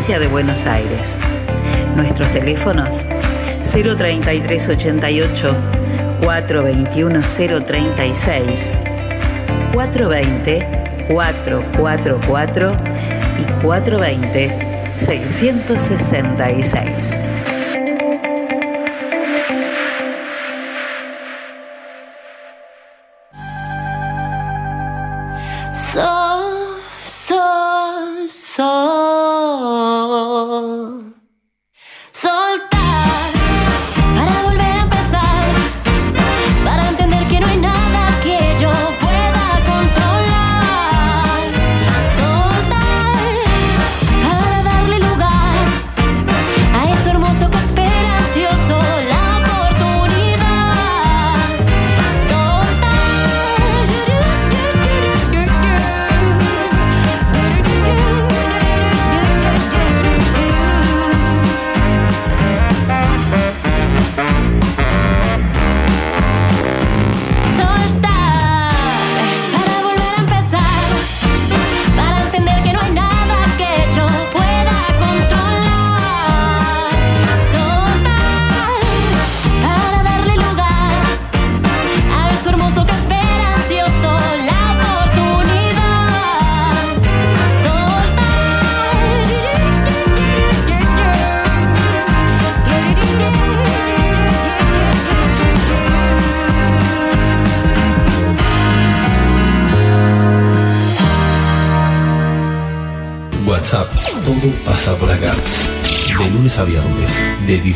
provincia de Buenos Aires. Nuestros teléfonos 03388 421 036 420 444 y 420 666.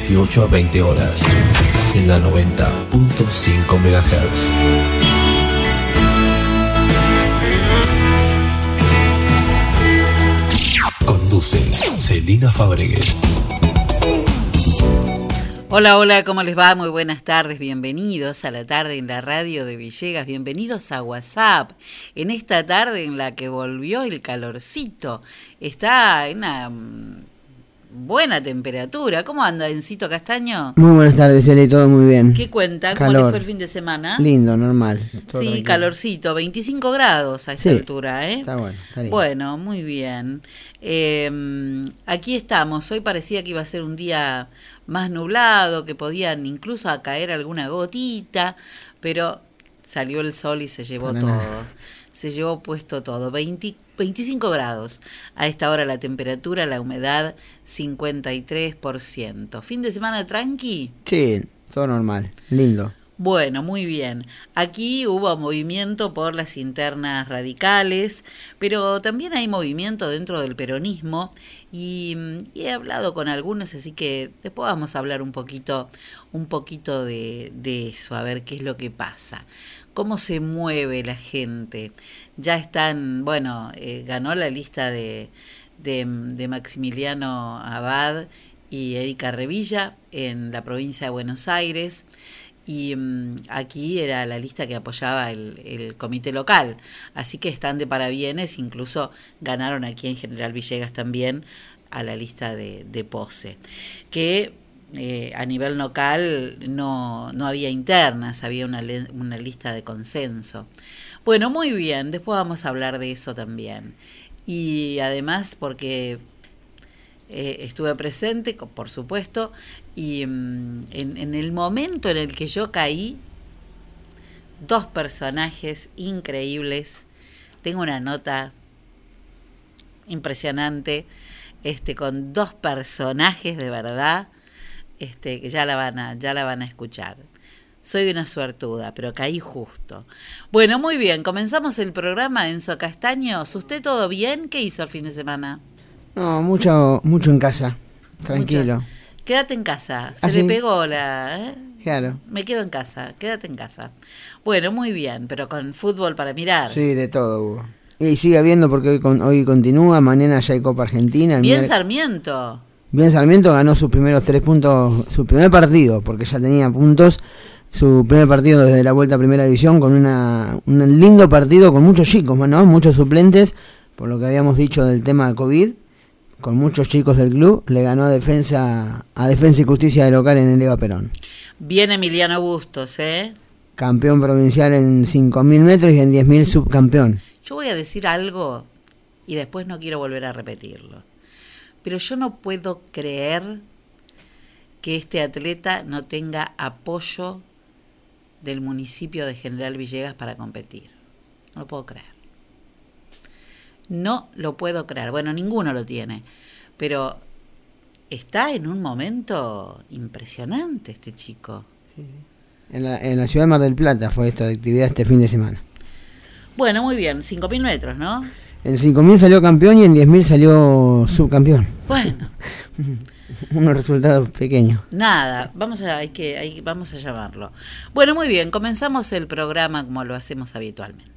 18 a 20 horas en la 90.5 MHz. Conduce Celina Fabregues. Hola, hola, ¿cómo les va? Muy buenas tardes, bienvenidos a la tarde en la radio de Villegas, bienvenidos a WhatsApp, en esta tarde en la que volvió el calorcito, está en una buena temperatura. ¿Cómo anda Encito Castaño? Muy buenas tardes, Eli, todo muy bien. ¿Qué cuenta? ¿Cómo le fue el fin de semana? Lindo, normal. Sí, calorcito, 25 grados a esta altura, ¿eh? Está bueno. Bueno, muy bien. Em, aquí estamos. Hoy parecía que iba a ser un día más nublado, que podían incluso caer alguna gotita, pero salió el sol y se llevó todo se llevó puesto todo. 25 grados. A esta hora la temperatura, la humedad 53%. ¿Fin de semana tranqui? Sí, todo normal. Lindo. Bueno, muy bien. Aquí hubo movimiento por las internas radicales, pero también hay movimiento dentro del peronismo y, he hablado con algunos, así que después vamos a hablar un poquito, un poquito de, de eso, a ver qué es lo que pasa cómo se mueve la gente. Ya están, bueno, eh, ganó la lista de, de, Maximiliano Abad y Erika Revilla en la provincia de Buenos Aires. Y mm, aquí era la lista que apoyaba el, comité local. Así que están de parabienes, incluso ganaron aquí en General Villegas también a la lista de, de Pose. Que eh, a nivel local no, no había internas, había una, una lista de consenso. Bueno, muy bien, después vamos a hablar de eso también. Y además porque eh, estuve presente, por supuesto, y mm, en, en, el momento en el que yo caí, dos personajes increíbles, tengo una nota impresionante, este, con dos personajes de verdad, este, que ya la van a, ya la van a escuchar. Soy una suertuda, pero caí justo. Bueno, muy bien, comenzamos el programa Enzo Castaños. ¿Usted todo bien? ¿Qué hizo el fin de semana? No, mucho, mucho en casa. Tranquilo. Quédate en casa. Se ¿Ah, le pegó la. ¿eh? Claro. Me quedo en casa. Quédate en casa. Bueno, muy bien, pero con fútbol para mirar. Sí, de todo Hugo. Y sigue habiendo porque hoy, hoy continúa. Mañana ya hay Copa Argentina. bien Sarmiento. Bien Sarmiento ganó sus primeros tres puntos, su primer partido, porque ya tenía puntos, su primer partido desde la vuelta a primera división con una, un lindo partido con muchos chicos, ¿no? muchos suplentes, por lo que habíamos dicho del tema de COVID, con muchos chicos del club, le ganó a Defensa, a Defensa y Justicia de local en el Eva Perón. Bien Emiliano Bustos, ¿eh? Campeón provincial en 5.000 metros y en 10.000 subcampeón. Yo voy a decir algo y después no quiero volver a repetirlo pero yo no puedo creer que este atleta no tenga apoyo del municipio de General Villegas para competir. No lo puedo creer. No lo puedo creer. Bueno, ninguno lo tiene, pero está en un momento impresionante este chico. En la, en la ciudad de Mar del Plata fue esta actividad este fin de semana. Bueno, muy bien, 5.000 metros, ¿no? En 5.000 salió campeón y en 10.000 salió subcampeón. Bueno. Unos resultados pequeños. Nada, vamos a, hay que, hay, vamos a llamarlo. Bueno, muy bien, comenzamos el programa como lo hacemos habitualmente.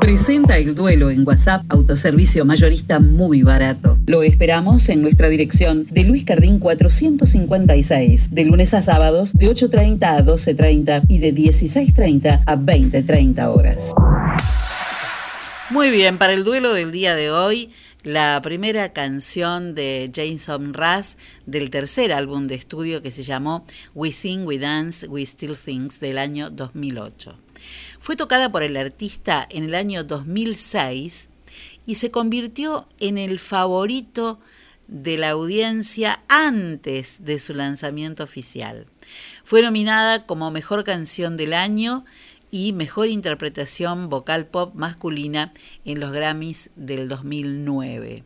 Presenta el duelo en WhatsApp, autoservicio mayorista muy barato. Lo esperamos en nuestra dirección de Luis Cardín 456, de lunes a sábados de 8.30 a 12.30 y de 16.30 a 20.30 horas. Muy bien, para el duelo del día de hoy, la primera canción de Jason Russ del tercer álbum de estudio que se llamó We Sing, We Dance, We Still Things del año 2008. Fue tocada por el artista en el año 2006 y se convirtió en el favorito de la audiencia antes de su lanzamiento oficial. Fue nominada como Mejor Canción del Año y Mejor Interpretación Vocal Pop Masculina en los Grammys del 2009.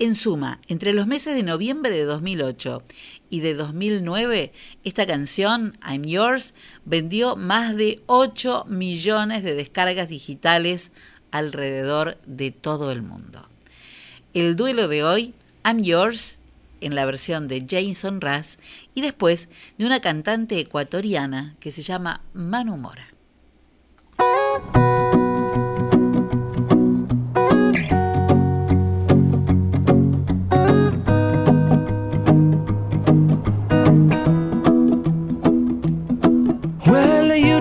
En suma, entre los meses de noviembre de 2008 y de 2009, esta canción, I'm Yours, vendió más de 8 millones de descargas digitales alrededor de todo el mundo. El duelo de hoy, I'm Yours, en la versión de Jason Russ y después de una cantante ecuatoriana que se llama Manu Mora. Música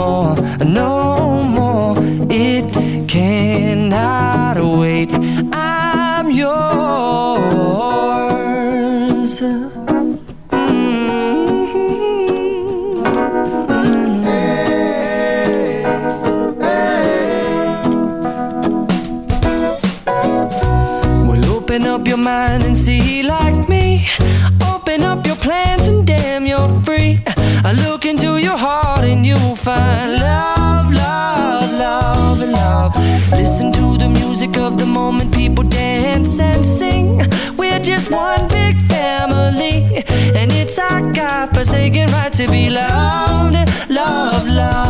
more, no more. It cannot wait. I'm yours. Mm-hmm. Mm-hmm. Open up your mind God forsaken right to be loved, love, love,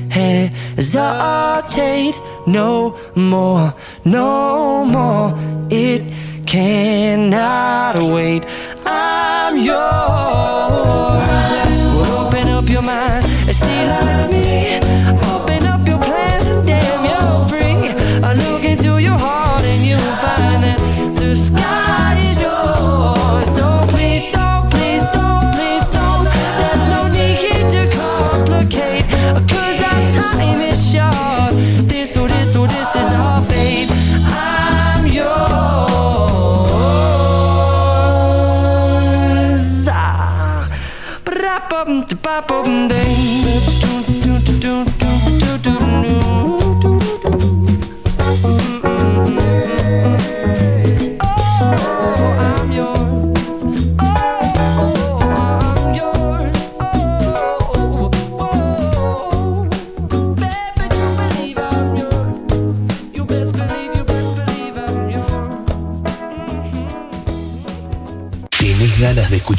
hesitate no more, no more. It cannot wait. I'm yours. Open up your mind and see like me.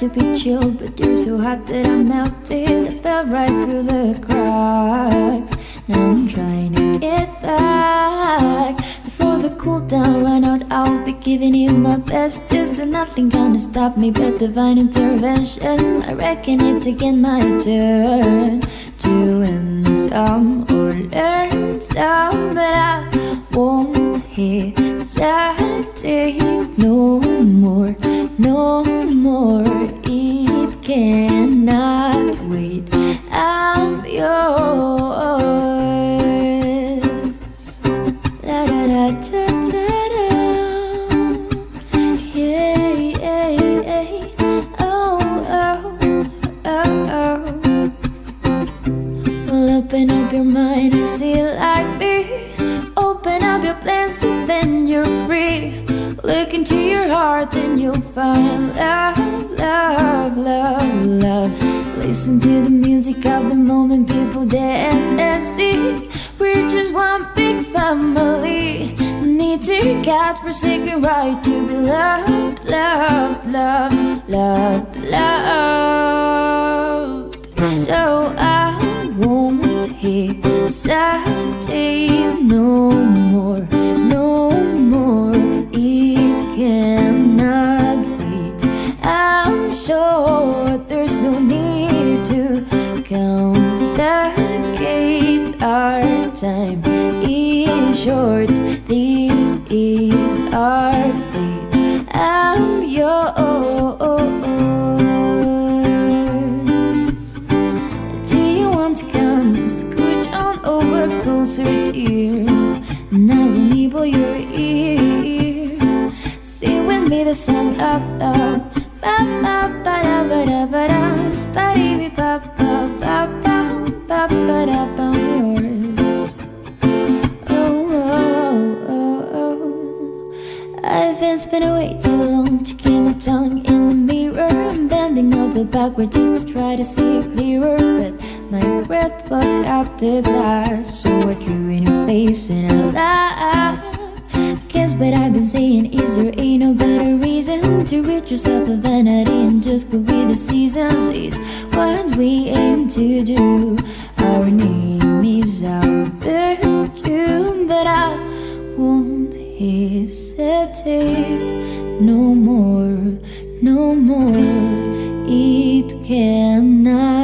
To be chill, but you're so hot that I melted. I fell right through the cracks. Now I'm trying to get back. Before the cool down run out, I'll be giving you my best. There nothing gonna stop me but divine intervention? I reckon it's again my turn to win some or learn some, but I won't hesitate open up your mind and see like me. Open up your plans and then you're free. Look into your heart, then you'll find love, love, love, love. Listen to the music of the moment, people dance and sing. We're just one big family. Need God forsaken right to be loved, loved, loved, loved, loved. So I won't hesitate no more, no more. It cannot wait. I'm sure there's no need to complicate. Our time is short. Song love. Ba ba ba da ba da ba da. Spidey ba ba ba ba ba ba da ba. Yours. Oh oh oh oh. I've been spinning way too long to keep my tongue in the mirror. I'm bending over backward just to try to see clearer. But my breath fucked up the glass. So I drew in your face and I laughed. Guess what I've been saying is there ain't no better reason to rid yourself of vanity and just go with the seasons. Is what we aim to do. Our name is our virtue, but I won't hesitate no more, no more. It cannot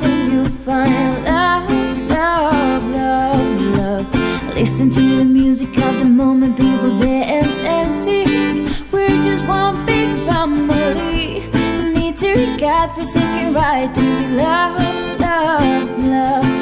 your you'll find love, love, love, love. Listen to the music of the moment, people dance and sing. We're just one big family. Need to God forsaken right to be loved, love, love,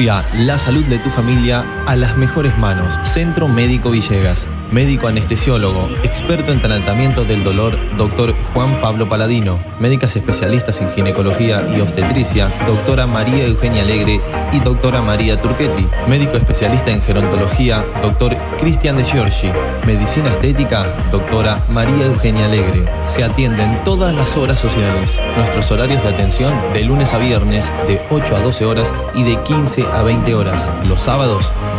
Confía la salud de tu familia a las mejores manos. Centro Médico Villegas. Médico anestesiólogo, experto en tratamiento del dolor, doctor Juan Pablo Paladino. Médicas especialistas en ginecología y obstetricia, doctora María Eugenia Alegre y doctora María Turquetti. Médico especialista en gerontología, doctor Cristian de Giorgi. Medicina estética, doctora María Eugenia Alegre. Se atienden todas las horas sociales. Nuestros horarios de atención de lunes a viernes de 8 a 12 horas y de 15 a 20 horas. Los sábados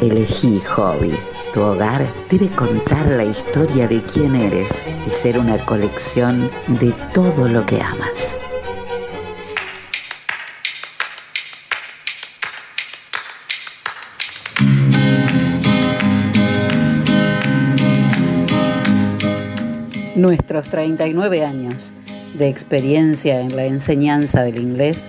Elegí Hobby. Tu hogar debe contar la historia de quién eres y ser una colección de todo lo que amas. Nuestros 39 años de experiencia en la enseñanza del inglés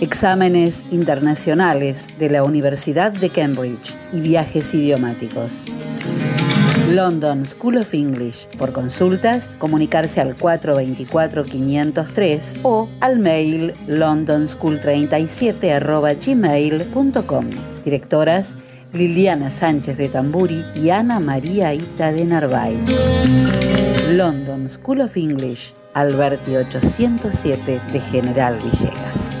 exámenes internacionales de la Universidad de Cambridge y viajes idiomáticos. London School of English. Por consultas, comunicarse al 424-503 o al mail londonschool37 Directoras Liliana Sánchez de Tamburi y Ana María Ita de Narváez. London School of English, Alberti 807 de General Villegas.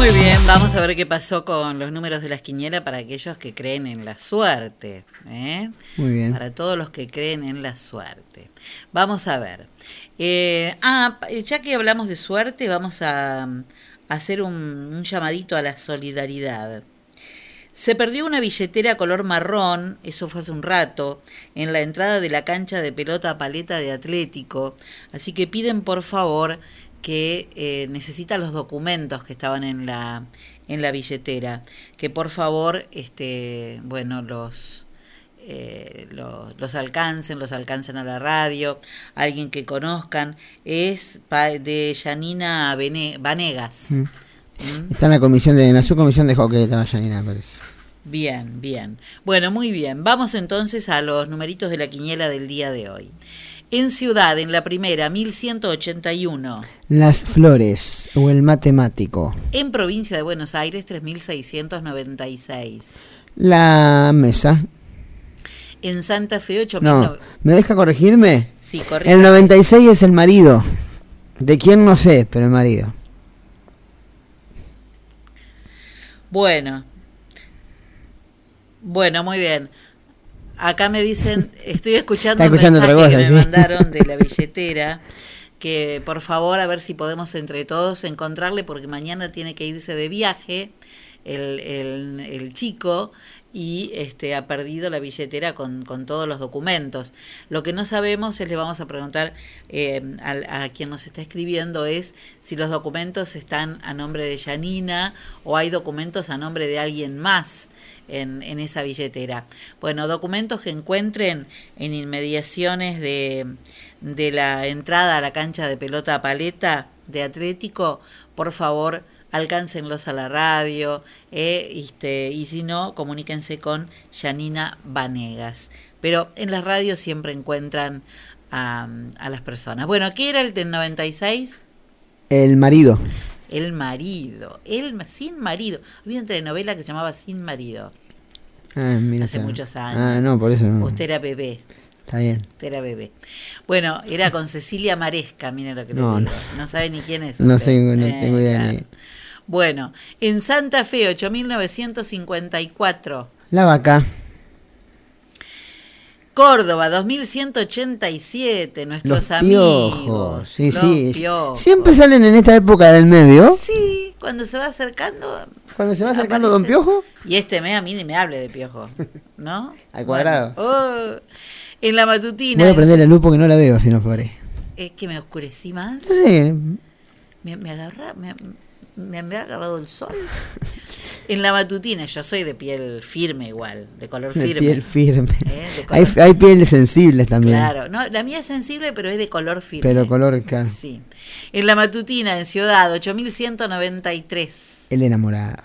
Muy bien, vamos a ver qué pasó con los números de las quinielas para aquellos que creen en la suerte. ¿eh? Muy bien. Para todos los que creen en la suerte. Vamos a ver. Eh, ah, ya que hablamos de suerte, vamos a, a hacer un, un llamadito a la solidaridad. Se perdió una billetera color marrón, eso fue hace un rato, en la entrada de la cancha de pelota paleta de Atlético, así que piden por favor que eh, necesita los documentos que estaban en la en la billetera, que por favor, este, bueno, los eh, los, los alcancen, los alcancen a la radio, alguien que conozcan, es pa- de Janina Vanegas. Mm. ¿Mm? Está en la comisión de, en la subcomisión de hockey, estaba Janina, parece. Bien, bien. Bueno, muy bien. Vamos entonces a los numeritos de la quiniela del día de hoy. En Ciudad, en la primera, 1181. Las flores o el matemático. En Provincia de Buenos Aires, 3696. La mesa. En Santa Fe, 8000. No, ¿me deja corregirme? Sí, correcto. El 96 es el marido. ¿De quién no sé, pero el marido? Bueno. Bueno, muy bien. Acá me dicen, estoy escuchando un escuchando otra mensaje cosa, que me mandaron de la billetera, que por favor a ver si podemos entre todos encontrarle, porque mañana tiene que irse de viaje el, el, el chico y este ha perdido la billetera con, con todos los documentos. Lo que no sabemos es, le vamos a preguntar eh, al- a, quien nos está escribiendo, es si los documentos están a nombre de Janina o hay documentos a nombre de alguien más en, en esa billetera. Bueno, documentos que encuentren en inmediaciones de, de la entrada a la cancha de pelota paleta de Atlético, por favor, alcáncenlos a la radio, eh, este, y si no, comuníquense con Janina Vanegas. Pero en las radios siempre encuentran a, a las personas. Bueno, ¿qué era el del 96? El marido. El marido, el sin marido. Había una telenovela que se llamaba Sin marido, Ah, mira, hace muchos años. Ah, no, por eso no. Usted era bebé. Está bien. Usted era bebé. Bueno, era con Cecilia Maresca, mire lo que No, le digo. No, sabe ni quién es. No sé, no Eh, tengo idea claro. ni. Bueno, en Santa Fe, 8954. La vaca. Córdoba, 2187. Nuestros Los amigos. piojos. Sí, los sí. piojos. Siempre salen en esta época del medio. Sí, cuando se va acercando. Cuando se va acercando aparece. Don Piojo. Y este mes a mí ni me hable de piojo, ¿no? Al cuadrado. Bueno, oh, en la matutina. Voy a prender la luz porque no la veo si no fuere. Es que me oscurecí más. Sí, Me, me agarra, me, me, me ha agarrado el sol. En la matutina, yo soy de piel firme igual, de color de firme. piel firme. Eh, de hay pieles sensibles también. Claro, no, la mía es sensible, pero es de color firme. Pero color, claro. Sí. En la matutina, en Ciudad, 8193. El enamorado.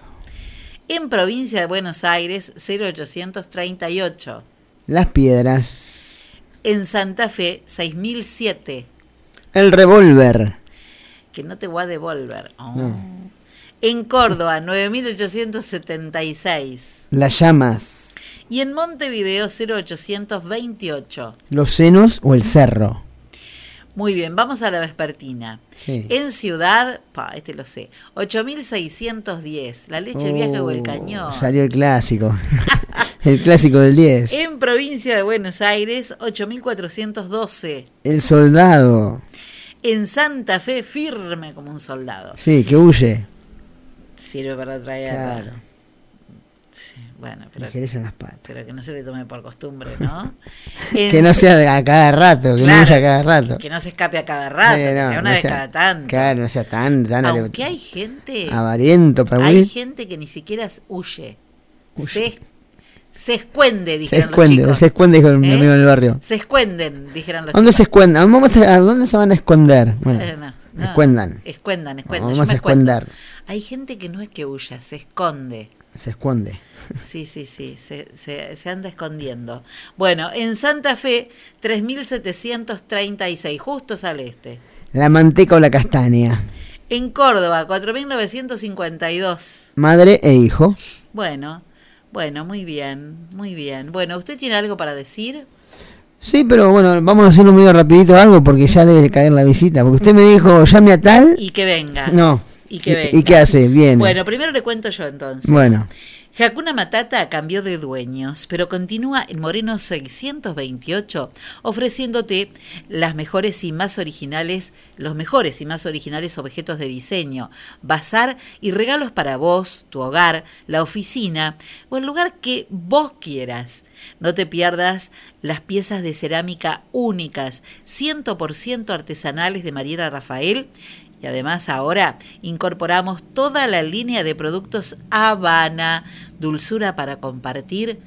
En provincia de Buenos Aires, 0838. Las piedras. En Santa Fe, 6007. El revólver. Que no te voy a devolver. Oh. No. En Córdoba, 9876. Las llamas. Y en Montevideo, 0828. Los senos o el cerro. Muy bien, vamos a la vespertina. Sí. En Ciudad, pa, este lo sé, 8610. La leche, el viaje o el Oh, cañón. Salió el clásico. el clásico del 10. En provincia de Buenos Aires, 8412. El soldado. En Santa Fe, firme como un soldado. Sí, que huye. Sirve para traer. Claro. Sí, bueno, pero, en las patas. pero que no se le tome por costumbre, ¿no? Que no sea a cada rato, que Claro, no huya a cada rato. Que no se escape a cada rato, Sí, que no, sea una no vez sea- cada tanto. Claro, no sea tan, tan Aunque hay gente, avariento para hay huir. gente que ni siquiera huye. Se, se escuende, Se dijeron los chicos. se esconde, dijo mi ¿Eh? amigo en el barrio. Se escuenden, dijeron los ¿Dónde se chicos. escuendan? Vamos a, ¿a dónde se van a esconder? Bueno, Eh, no, no. escuendan. Escuendan, escuendan. Vamos Yo a esconder. Hay gente que no es que huya, se esconde. Se esconde. Sí, sí, sí, se, se, se anda escondiendo. Bueno, en Santa Fe, 3.736, justo sale este. La manteca o la castaña. En Córdoba, 4.952. Madre e hijo. Bueno, bueno, muy bien, muy bien. Bueno, ¿usted tiene algo para decir? Sí, pero bueno, vamos a hacerlo medio rapidito algo porque ya debe de caer la visita. Porque usted me dijo, llame a tal. Y que venga. No. Y que ¿Y- venga. y qué hace? Bien. Bueno, primero le cuento yo entonces. Bueno. Hakuna Matata cambió de dueños, pero continúa en Moreno 628 ofreciéndote las mejores y más originales, los mejores y más originales objetos de diseño, bazar y regalos para vos, tu hogar, la oficina o el lugar que vos quieras. No te pierdas las piezas de cerámica únicas, 100% artesanales de Mariela Rafael y además ahora incorporamos toda la línea de productos Habana, dulzura para compartir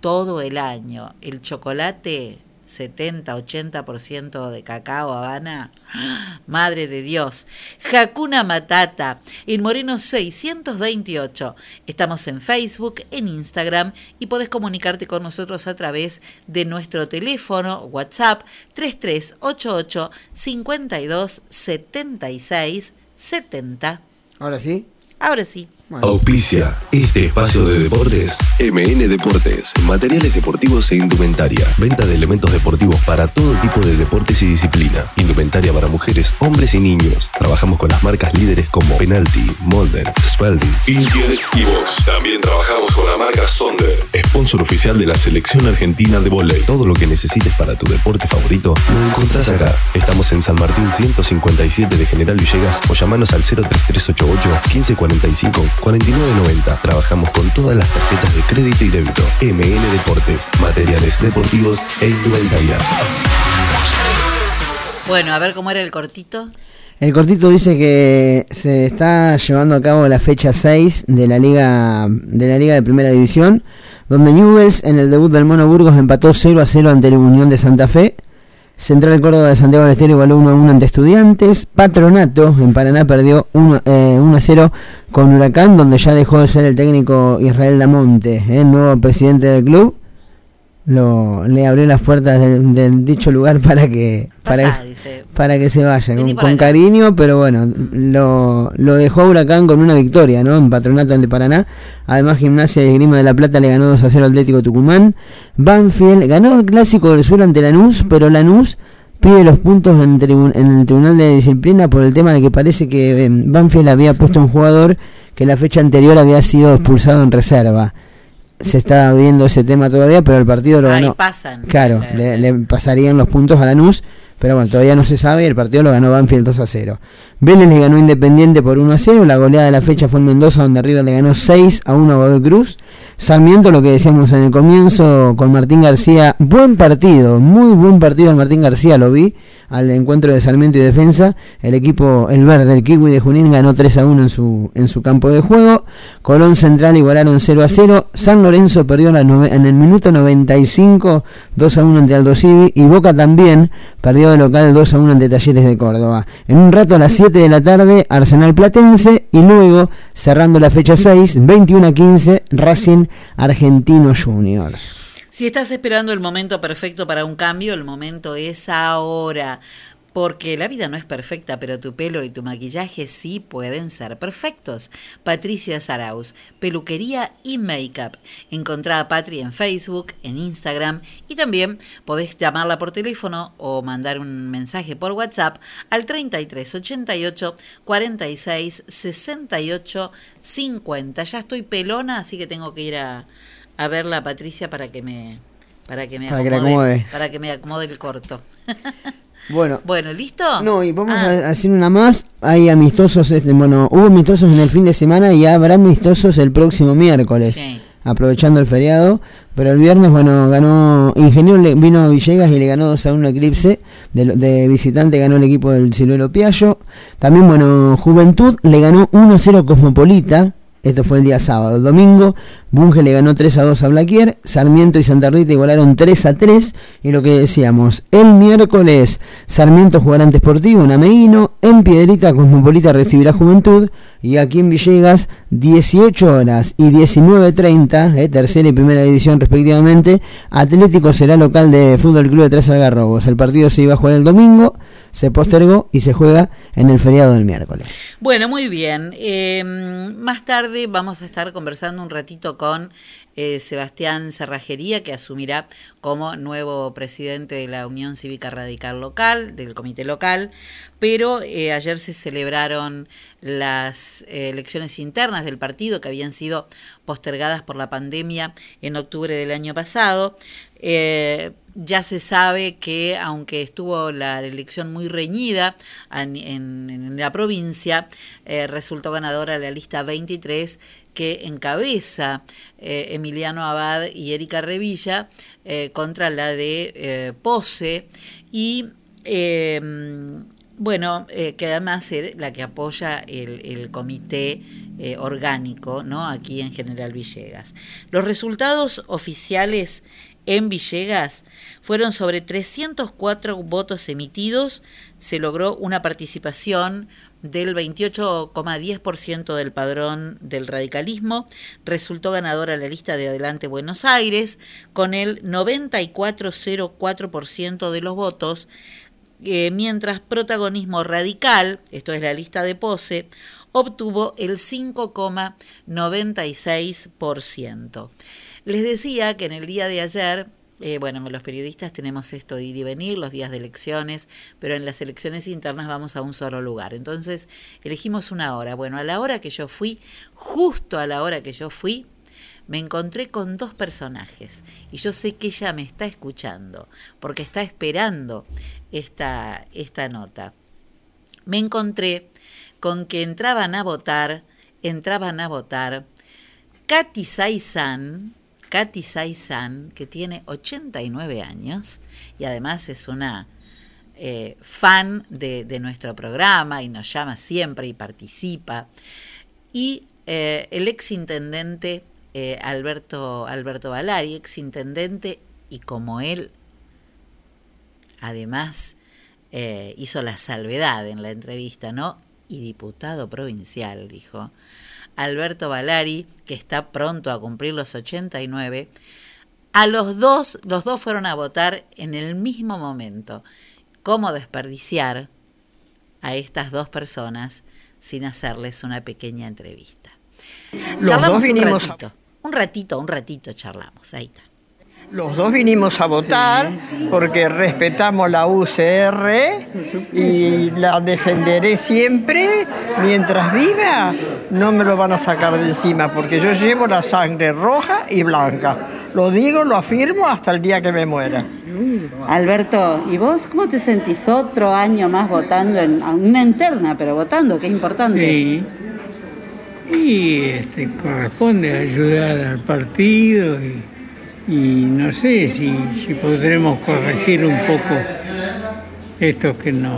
todo el año. El chocolate 70-80% de cacao Habana. Madre de Dios. Hakuna Matata, en Moreno 628. Estamos en Facebook, en Instagram y podés comunicarte con nosotros a través de nuestro teléfono WhatsApp 3388 52 76 70. Ahora sí. Ahora sí. Auspicia este espacio de deportes. MN Deportes, materiales deportivos e indumentaria. Venta de elementos deportivos para todo tipo de deportes y disciplina. Indumentaria para mujeres, hombres y niños. Trabajamos con las marcas líderes como Penalty, Molder, Spalding, y Box. También trabajamos con la marca Sonder, sponsor oficial de la selección argentina de volei. Todo lo que necesites para tu deporte favorito lo encontrás acá. Estamos en San Martín 157 de General Villegas o llamanos al 03388 1545 49.90. Trabajamos con todas las tarjetas de crédito y débito. MN Deportes, materiales deportivos e indumentaria. Bueno, a ver cómo era el cortito. El cortito dice que se está llevando a cabo la fecha 6 de la Liga de la Liga de Primera División, donde Newells en el debut del Mono Burgos empató 0 a 0 ante la Unión de Santa Fe. Central Córdoba de Santiago del Estero igualó 1 a 1 ante Estudiantes. Patronato en Paraná perdió 1, eh, 1 a 0 con Huracán, donde ya dejó de ser el técnico Israel Damonte, el nuevo presidente del club. Lo, le abrió las puertas del, del dicho lugar para que para, dice. para que se vaya con, cariño, pero bueno, lo, lo dejó a Huracán con una victoria, ¿no? En Patronato ante Paraná. Además, Gimnasia y Grima de la Plata le ganó 2 a 0 al Atlético Tucumán. Banfield ganó el Clásico del Sur ante Lanús, pero Lanús pide los puntos en, tribu- en el Tribunal de Disciplina por el tema de que parece que eh, Banfield había puesto un jugador que la fecha anterior había sido expulsado en reserva. Se está viendo ese tema todavía, pero el partido lo Ahí ganó. pasan. Claro, le, le pasarían los puntos a Lanús, pero bueno, todavía no se sabe. El partido lo ganó Banfield 2 a 0. Vélez le ganó Independiente por 1 a 0. La goleada de la fecha fue en Mendoza, donde River le ganó 6 a 1 a Godoy Cruz. Sarmiento, lo que decíamos en el comienzo con Martín García, buen partido, muy buen partido de Martín García, lo vi al encuentro de Sarmiento y Defensa. El equipo, el verde, el Kiwi de Junín, ganó 3 a 1 en su, en su campo de juego. Colón Central igualaron 0 a 0. San Lorenzo perdió la nove- en el minuto 95 2 a 1 ante Aldo Civi. Y Boca también perdió de local 2 a 1 ante Talleres de Córdoba. En un rato a las 7 de la tarde, Arsenal Platense. Y luego, cerrando la fecha 6, 21 a 15, Racing Argentino Juniors. Si estás esperando el momento perfecto para un cambio, el momento es ahora. Porque la vida no es perfecta, pero tu pelo y tu maquillaje sí pueden ser perfectos. Patricia Saraus, peluquería y make-up. Encontrá a Patri en Facebook, en Instagram y también podés llamarla por teléfono o mandar un mensaje por WhatsApp al 3388 46 68 50. Ya estoy pelona, así que tengo que ir a, a verla a Patricia para que me para que me Para que la acomode. para que me acomode el corto. Bueno, Bueno, ¿listo? No, y vamos Ah, a hacer una más. Hay amistosos, este, bueno, hubo amistosos en el fin de semana y habrá amistosos el próximo miércoles, Sí. aprovechando el feriado. Pero el viernes, bueno, ganó Ingeniero, le- vino a Villegas y le ganó 2 a 1 Eclipse. De, de visitante ganó el equipo del Silvero Piallo. También, bueno, Juventud le ganó 1 a 0 Cosmopolita. Esto fue el día sábado. El domingo, Bunge le ganó 3 a 2 a Blaquier. Sarmiento y Santa Rita igualaron 3 a 3. Y lo que decíamos, el miércoles, Sarmiento jugará ante Sportivo en Ameguino. En Piedrita, Cosmopolita recibirá Juventud. Y aquí en Villegas, 18 horas y 19.30, eh, tercera y primera división respectivamente. Atlético será local de Fútbol Club de Tres Algarrobos. El partido se iba a jugar el domingo, se postergó y se juega en el feriado del miércoles. Bueno, muy bien. Eh, más tarde vamos a estar conversando un ratito con eh, Sebastián Cerrajería, que asumirá como nuevo presidente de la Unión Cívica Radical Local, del comité local, pero eh, ayer se celebraron las eh, elecciones internas del partido que habían sido postergadas por la pandemia en octubre del año pasado. Ya se sabe que aunque estuvo la elección muy reñida en, la provincia, resultó ganadora la lista 23 que encabeza eh, Emiliano Abad y Erika Revilla eh, contra la de eh, Pose y eh, bueno, eh, que además es la que apoya el, comité orgánico, ¿no? Aquí en General Villegas. Los resultados oficiales en Villegas fueron sobre 304 votos emitidos, se logró una participación del 28,10% del padrón del radicalismo, resultó ganadora la lista de Adelante Buenos Aires con el 94,04% de los votos, eh, mientras protagonismo radical, esto es la lista de pose, obtuvo el 5,96%. Les decía que en el día de ayer, eh, bueno, los periodistas tenemos esto de ir y venir, los días de elecciones, pero en las elecciones internas vamos a un solo lugar. Entonces elegimos una hora. Bueno, a la hora que yo fui, justo a la hora que yo fui, me encontré con dos personajes y yo sé que ella me está escuchando porque está esperando esta, esta nota. Me encontré con que entraban a votar, entraban a votar Katy Saizan, Katy Saizan, que tiene 89 años y además es una eh, fan de, nuestro programa y nos llama siempre y participa, y eh, el exintendente eh, Alberto, Alberto Valari, exintendente, y como él además hizo la salvedad en la entrevista, ¿no? Y diputado provincial, dijo. Alberto Valari, que está pronto a cumplir los 89, a los dos, los dos fueron a votar en el mismo momento. ¿Cómo desperdiciar a estas dos personas sin hacerles una pequeña entrevista? Los charlamos un ratito, un ratito, un ratito charlamos, ahí está. Los dos vinimos a votar porque respetamos la UCR y la defenderé siempre. Mientras viva, no me lo van a sacar de encima porque yo llevo la sangre roja y blanca. Lo digo, lo afirmo hasta el día que me muera. Alberto, ¿y vos cómo te sentís otro año más votando en una interna, pero votando, que es importante? Sí. Y este, corresponde ayudar al partido y, y no sé si, si podremos corregir un poco estos que no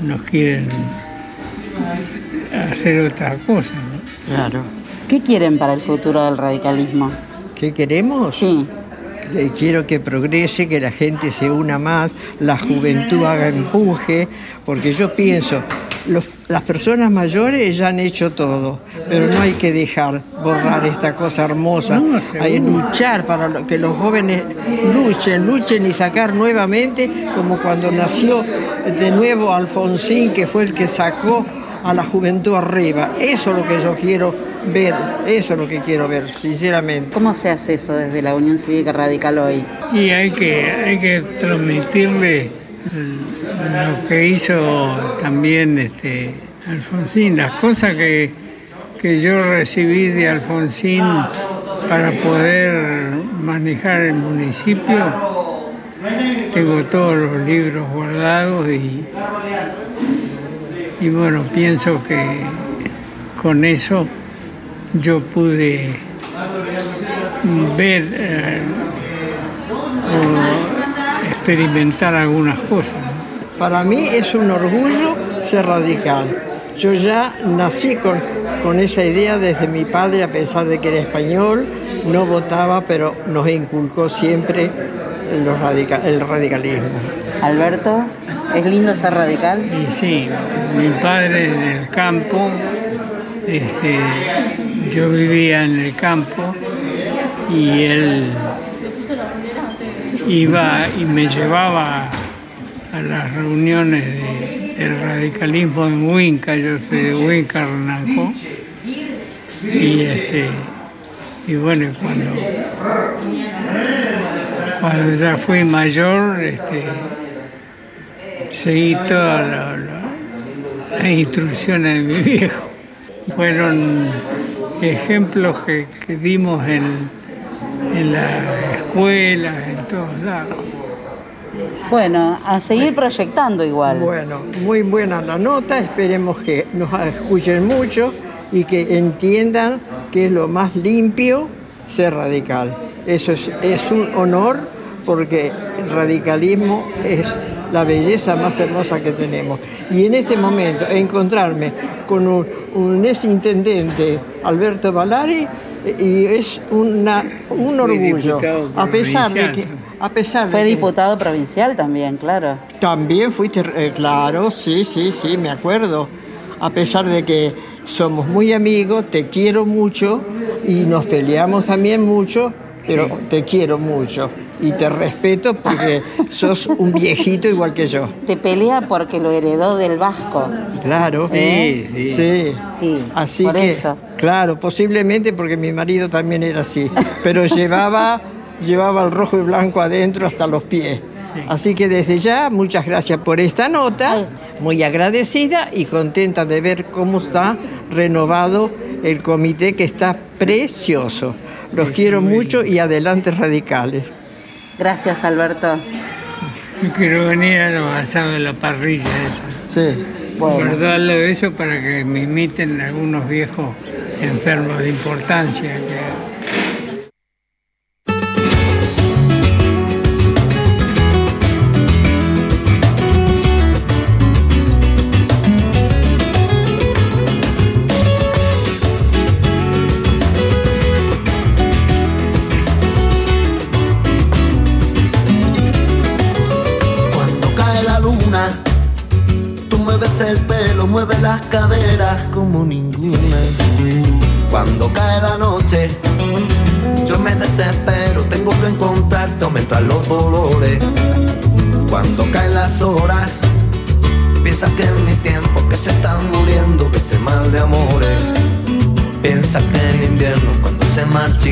nos quieren hacer otra cosa. ¿no? Claro. ¿Qué quieren para el futuro del radicalismo? ¿Qué queremos? Sí. Quiero que progrese, que la gente se una más, la juventud haga empuje, porque yo pienso, los- las personas mayores ya han hecho todo, pero no hay que dejar borrar esta cosa hermosa, hay que luchar para que los jóvenes luchen, luchen y sacar nuevamente, como cuando nació de nuevo Alfonsín, que fue el que sacó a la juventud arriba. Eso es lo que yo quiero ver, eso es lo que quiero ver, sinceramente. ¿Cómo se hace eso desde la Unión Cívica Radical hoy? Y hay que, hay que transmitirle lo que hizo también este Alfonsín, las cosas que, que yo recibí de Alfonsín para poder manejar el municipio. Tengo todos los libros guardados y, y bueno, pienso que con eso yo pude ver eh, o experimentar algunas cosas. Para mí es un orgullo ser radical. Yo ya nací con, con esa idea desde mi padre, a pesar de que era español, no votaba, pero nos inculcó siempre los radica- el radicalismo. Alberto, ¿es lindo ser radical? Y sí, mi padre en el campo, este, yo vivía en el campo y él iba y me llevaba a las reuniones de- del radicalismo en Huinca, yo soy de Huinca, Renanco, Y este y bueno, cuando, cuando ya fui mayor, este, seguí todas la- la- las instrucciones de mi viejo. Fueron ejemplos que, que dimos en, en la escuela, en todos lados. Bueno, a seguir proyectando igual. Bueno, muy buena la nota, esperemos que nos escuchen mucho y que entiendan que es lo más limpio ser radical. Eso es, es un honor porque el radicalismo es la belleza más hermosa que tenemos. Y en este momento encontrarme con un, un exintendente, Alberto Valari, y es una, un orgullo. A pesar de que... A pesar de Fue que- diputado provincial también, claro. también fuiste, eh, claro, sí, sí, sí, me acuerdo. A pesar de que somos muy amigos, te quiero mucho y nos peleamos también mucho, pero te quiero mucho y te respeto porque sos un viejito igual que yo. Te pelea porque lo heredó del Vasco. Claro. Sí, sí. Sí. Así por que, eso. claro, posiblemente porque mi marido también era así, pero llevaba, llevaba el rojo y blanco adentro hasta los pies. Así que desde ya, muchas gracias por esta nota, muy agradecida y contenta de ver cómo está renovado el comité que está precioso. Los quiero mucho y adelante radicales. Gracias, Alberto. Yo quiero venir a los asados de la parrilla esa. Sí. Guardarlo de eso para que me imiten algunos viejos enfermos de importancia. que-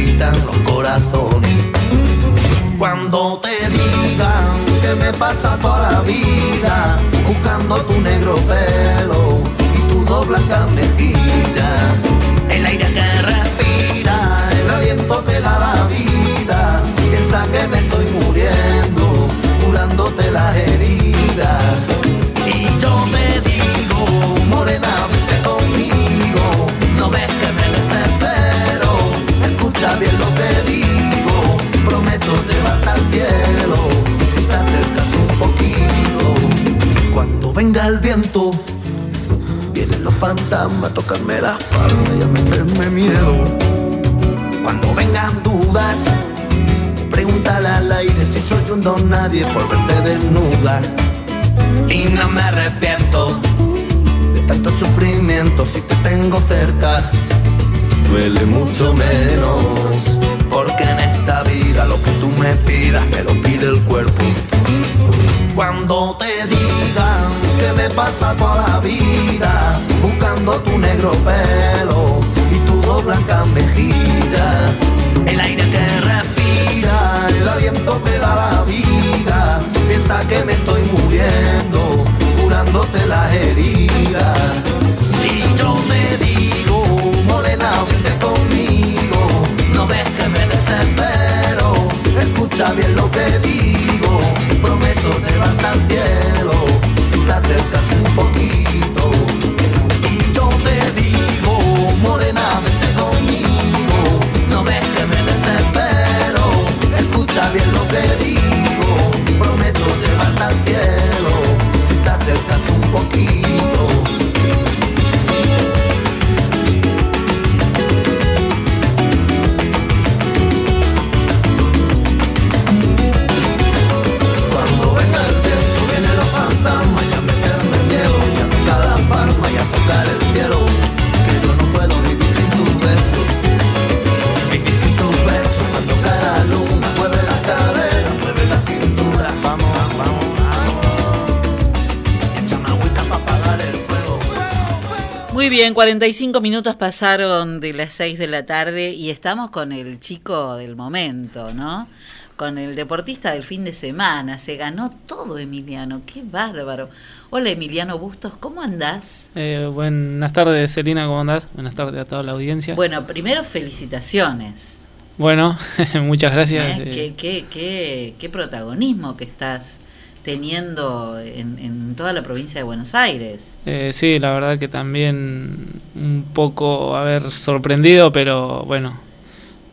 marchitan los corazones. Cuando te digan que me pasa toda la vida buscando tu negro pelo y tu dos blancas mejillas, tocarme la espalda y a meterme miedo. Cuando vengan dudas, pregúntale al aire si soy un don nadie por verte desnuda. Y no me arrepiento de tanto sufrimiento si te tengo cerca. Duele mucho menos, porque en esta vida lo que tú me pidas me lo pide el cuerpo. Cuando te digan que me pasa toda la vida tu negro pelo y tu dos blancas mejillas, el aire que respira, el aliento que da la vida, piensa que me estoy muriendo, curándote las heridas. Y yo te digo, bien, 45 minutos pasaron de las 6 de la tarde y estamos con el chico del momento, ¿no? Con el deportista del fin de semana. Se ganó todo, Emiliano. Qué bárbaro. Hola, Emiliano Bustos, ¿cómo andás? Eh, buenas tardes, Celina, ¿cómo andás? Buenas tardes a toda la audiencia. Bueno, primero felicitaciones. Bueno, muchas gracias. ¿eh? eh. ¿Qué, qué, qué, qué protagonismo que estás teniendo en, en toda la provincia de Buenos Aires. Eh, sí, la verdad que también un poco haber sorprendido, pero bueno,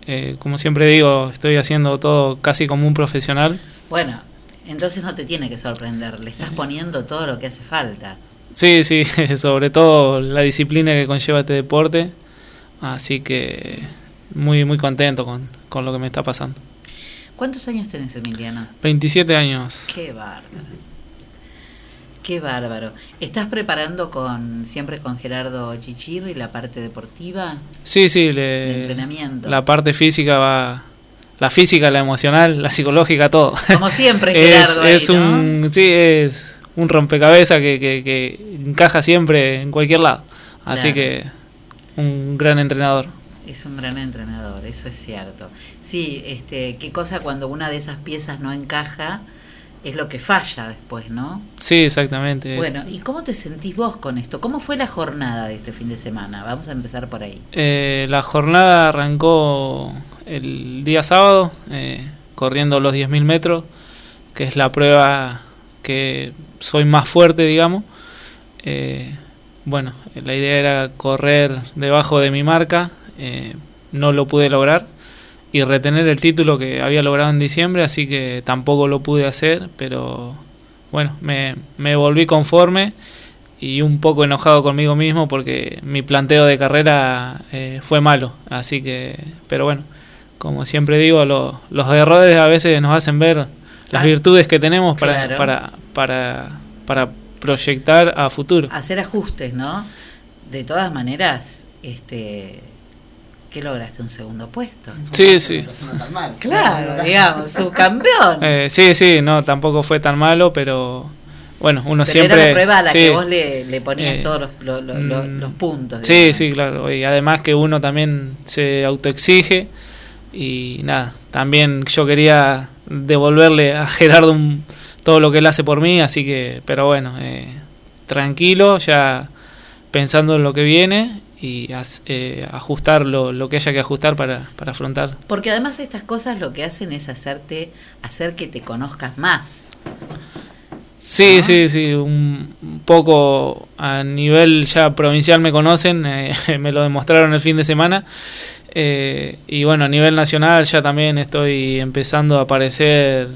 eh, como siempre digo, estoy haciendo todo casi como un profesional. Bueno, entonces no te tiene que sorprender, le estás poniendo todo lo que hace falta. Sí, sí, sobre todo la disciplina que conlleva este deporte, así que muy, muy contento con, con lo que me está pasando. ¿Cuántos años tenés, Emiliano? 27 años. Qué bárbaro. Qué bárbaro. ¿Estás preparando con siempre con Gerardo Chichirri la parte deportiva? Sí, sí, le, de entrenamiento. La parte física va la física, la emocional, la psicológica, todo. Como siempre, Gerardo. es, ahí, ¿no? un sí, es un rompecabezas que, que, que, encaja siempre en cualquier lado. Así claro. que un gran entrenador. Es un gran entrenador, eso es cierto. Sí, este, qué cosa cuando una de esas piezas no encaja es lo que falla después, ¿no? Sí, exactamente. Bueno, ¿y cómo te sentís vos con esto? ¿Cómo fue la jornada de este fin de semana? Vamos a empezar por ahí. Eh, la jornada arrancó el día sábado, eh, corriendo los 10.000 metros, que es la prueba que soy más fuerte, digamos. Eh, bueno, la idea era correr debajo de mi marca, eh, no lo pude lograr y retener el título que había logrado en diciembre, así que tampoco lo pude hacer, pero bueno, me, me volví conforme y un poco enojado conmigo mismo porque mi planteo de carrera eh, fue malo, así que, pero bueno, como siempre digo, lo, los errores a veces nos hacen ver las virtudes que tenemos para, Claro. para, para, para proyectar a futuro. Hacer ajustes, ¿no? De todas maneras, este ¿qué lograste? Un segundo puesto. Sí, sí. Claro, digamos, subcampeón. Eh, sí, sí, no, tampoco fue tan malo, pero bueno, uno Pero siempre... era la prueba a la sí, que vos le, le ponías Eh, todos los, los- mm, los puntos. Sí, digamos. sí, claro. Y además que uno también se autoexige y nada, también yo quería devolverle a Gerardo un- todo lo que él hace por mí, así que, pero bueno, eh, tranquilo, ya pensando en lo que viene y as- eh, ajustar lo, lo que haya que ajustar para, para afrontar. Porque además estas cosas lo que hacen es hacerte, hacer que te conozcas más. Sí, sí, sí, un un poco a nivel ya provincial me conocen, eh, me lo demostraron el fin de semana. eh, y bueno, a nivel nacional ya también estoy empezando a aparecer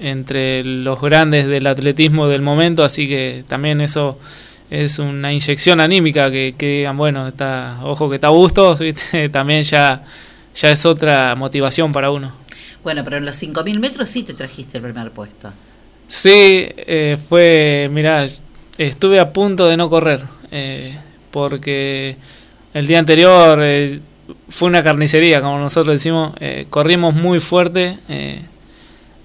entre los grandes del atletismo del momento, así que también eso es una inyección anímica que, que digan, bueno, está, ojo que está Bustos, ¿viste? también ya, ya es otra motivación para uno. Bueno, pero en los 5.000 metros sí te trajiste el primer puesto. Sí, eh, fue, mirá, estuve a punto de no correr, eh, porque el día anterior eh, fue una carnicería, como nosotros decimos, eh, corrimos muy fuerte, eh,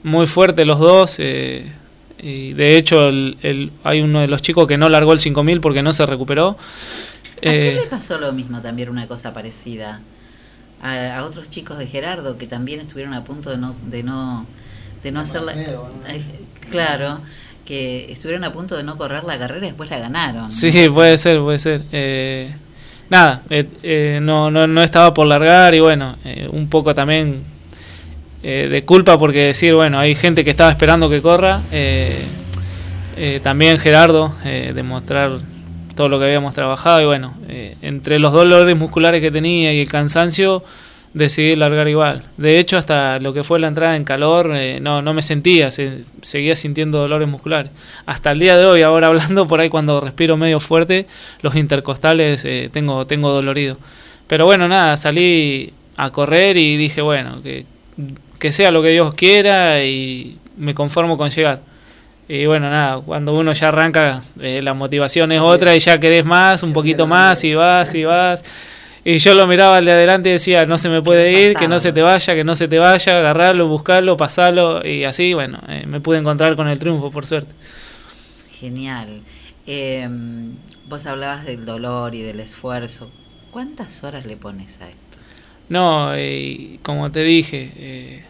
muy fuerte los dos, eh, y de hecho el, el- hay uno de los chicos que no largó el 5000 porque no se recuperó. ¿A quién Eh, le pasó lo mismo también, una cosa parecida? A, a otros chicos de Gerardo que también estuvieron a punto de no, de no, de no hacer la... Ay, Claro, que estuvieron a punto de no correr la carrera y después la ganaron. Sí, puede ser, puede ser. Eh, nada, eh, eh, no, no, no estaba por largar y bueno, eh, un poco también eh, de culpa porque decir, bueno, hay gente que estaba esperando que corra. eh, eh, también Gerardo, demostrar todo lo que habíamos trabajado y bueno, entre los dolores musculares que tenía y el cansancio, decidí largar igual. De hecho, hasta lo que fue la entrada en calor, no, no me sentía, se- seguía sintiendo dolores musculares. Hasta el día de hoy, ahora hablando por ahí cuando respiro medio fuerte, los intercostales tengo, tengo dolorido. Pero bueno, nada, salí a correr y dije, bueno, que, que sea lo que Dios quiera y me conformo con llegar. Y bueno, nada, cuando uno ya arranca, eh, la motivación es otra y ya querés más, un poquito más y vas y vas. Y yo lo miraba al de adelante y decía, no se me puede ir, que no se te vaya, que no se te vaya, agarrarlo, buscarlo, pasarlo y así, bueno, eh, me pude encontrar con el triunfo, por suerte. Genial. Eh, vos hablabas del dolor y del esfuerzo. ¿Cuántas horas le pones a esto? No, eh, como te dije, eh,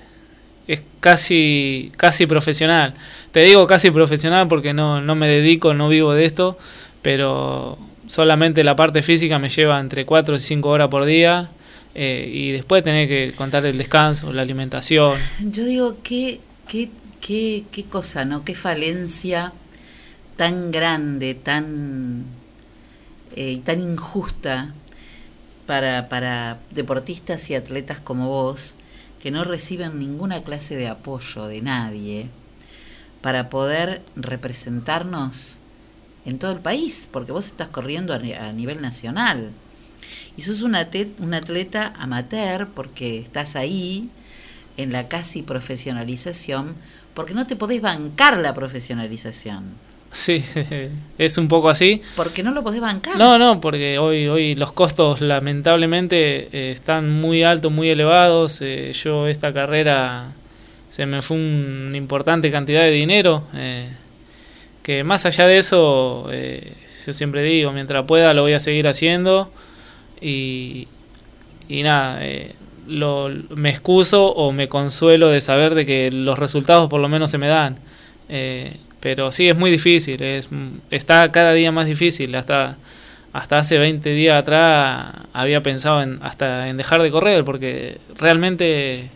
es casi, casi profesional. Te digo casi profesional porque no, no me dedico, no vivo de esto, pero solamente la parte física me lleva entre 4 y 5 horas por día eh, y después tener que contar el descanso, la alimentación. Yo digo, qué, qué, qué, qué cosa, ¿no? Qué falencia tan grande, tan, eh, tan injusta para, para deportistas y atletas como vos, que no reciben ninguna clase de apoyo de nadie para poder representarnos en todo el país, porque vos estás corriendo a, nivel nacional. Y sos un atleta amateur porque estás ahí en la casi profesionalización, porque no te podés bancar la profesionalización. Sí, es un poco así. Porque no lo podés bancar. No, no, porque hoy, hoy los costos lamentablemente eh, están muy altos, muy elevados. Eh, yo esta carrera se me fue una importante cantidad de dinero. Eh, que más allá de eso, eh, yo siempre digo, mientras pueda lo voy a seguir haciendo. Y, y nada, eh, lo, me excuso o me consuelo de saber de que los resultados por lo menos se me dan. Eh, pero sí, es muy difícil, es, está cada día más difícil. Hasta, hasta hace 20 días atrás había pensado en, hasta en dejar de correr porque realmente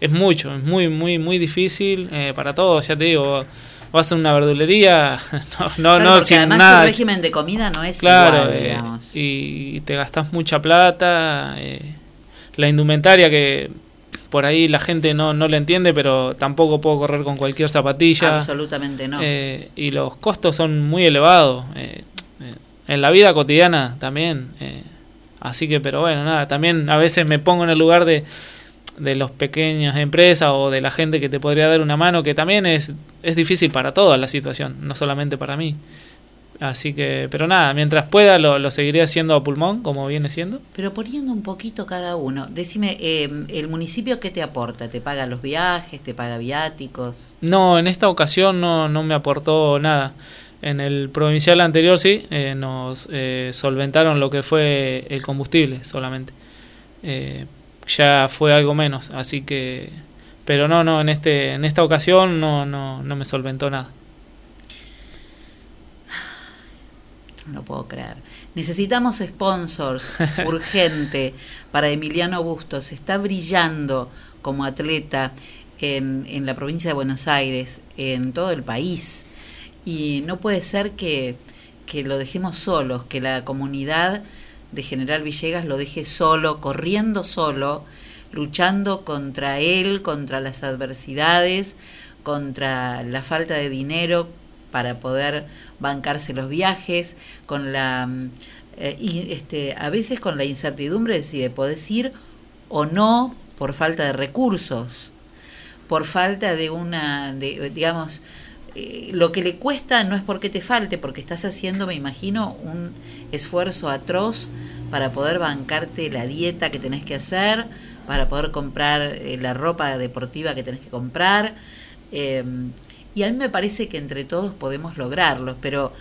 es mucho, es muy, muy, muy difícil eh, para todos. Ya te digo, vas a una verdulería, no, no, Claro, no sin además nada. tu régimen de comida no es Claro, igual, eh, digamos. y te gastas mucha plata. eh, la indumentaria que por ahí la gente no, no le entiende, pero tampoco puedo correr con cualquier zapatilla. Absolutamente no. Eh, y los costos son muy elevados. eh, eh, en la vida cotidiana también. así que, pero bueno, nada, también a veces me pongo en el lugar de, de los pequeñas empresas o de la gente que te podría dar una mano, que también es, es difícil para toda la situación, no solamente para mí. Así que, pero nada, mientras pueda lo, lo seguiré haciendo a pulmón, como viene siendo. Pero poniendo un poquito cada uno, decime, eh, ¿el municipio qué te aporta? ¿Te paga los viajes? ¿Te paga viáticos? No, en esta ocasión no, no me aportó nada. En el provincial anterior sí, eh, nos eh, solventaron lo que fue el combustible solamente. Eh, ya fue algo menos, así que... Pero no, no, en, este, en esta ocasión no, no, no me solventó nada. No lo puedo creer. Necesitamos sponsors urgente para Emiliano Bustos. Está brillando como atleta en, en la provincia de Buenos Aires, en todo el país. Y no puede ser que, que lo dejemos solos, que la comunidad de General Villegas lo deje solo, corriendo solo, luchando contra él, contra las adversidades, contra la falta de dinero para poder bancarse los viajes, con la mm, eh, y, este, a veces con la incertidumbre de si podés ir o no por falta de recursos, por falta de una, de, digamos, eh, lo que le cuesta no es porque te falte, porque estás haciendo, me imagino, un esfuerzo atroz para poder bancarte la dieta que tenés que hacer, para poder comprar eh, la ropa deportiva que tenés que comprar. Y a mí me parece que entre todos podemos lograrlo, pero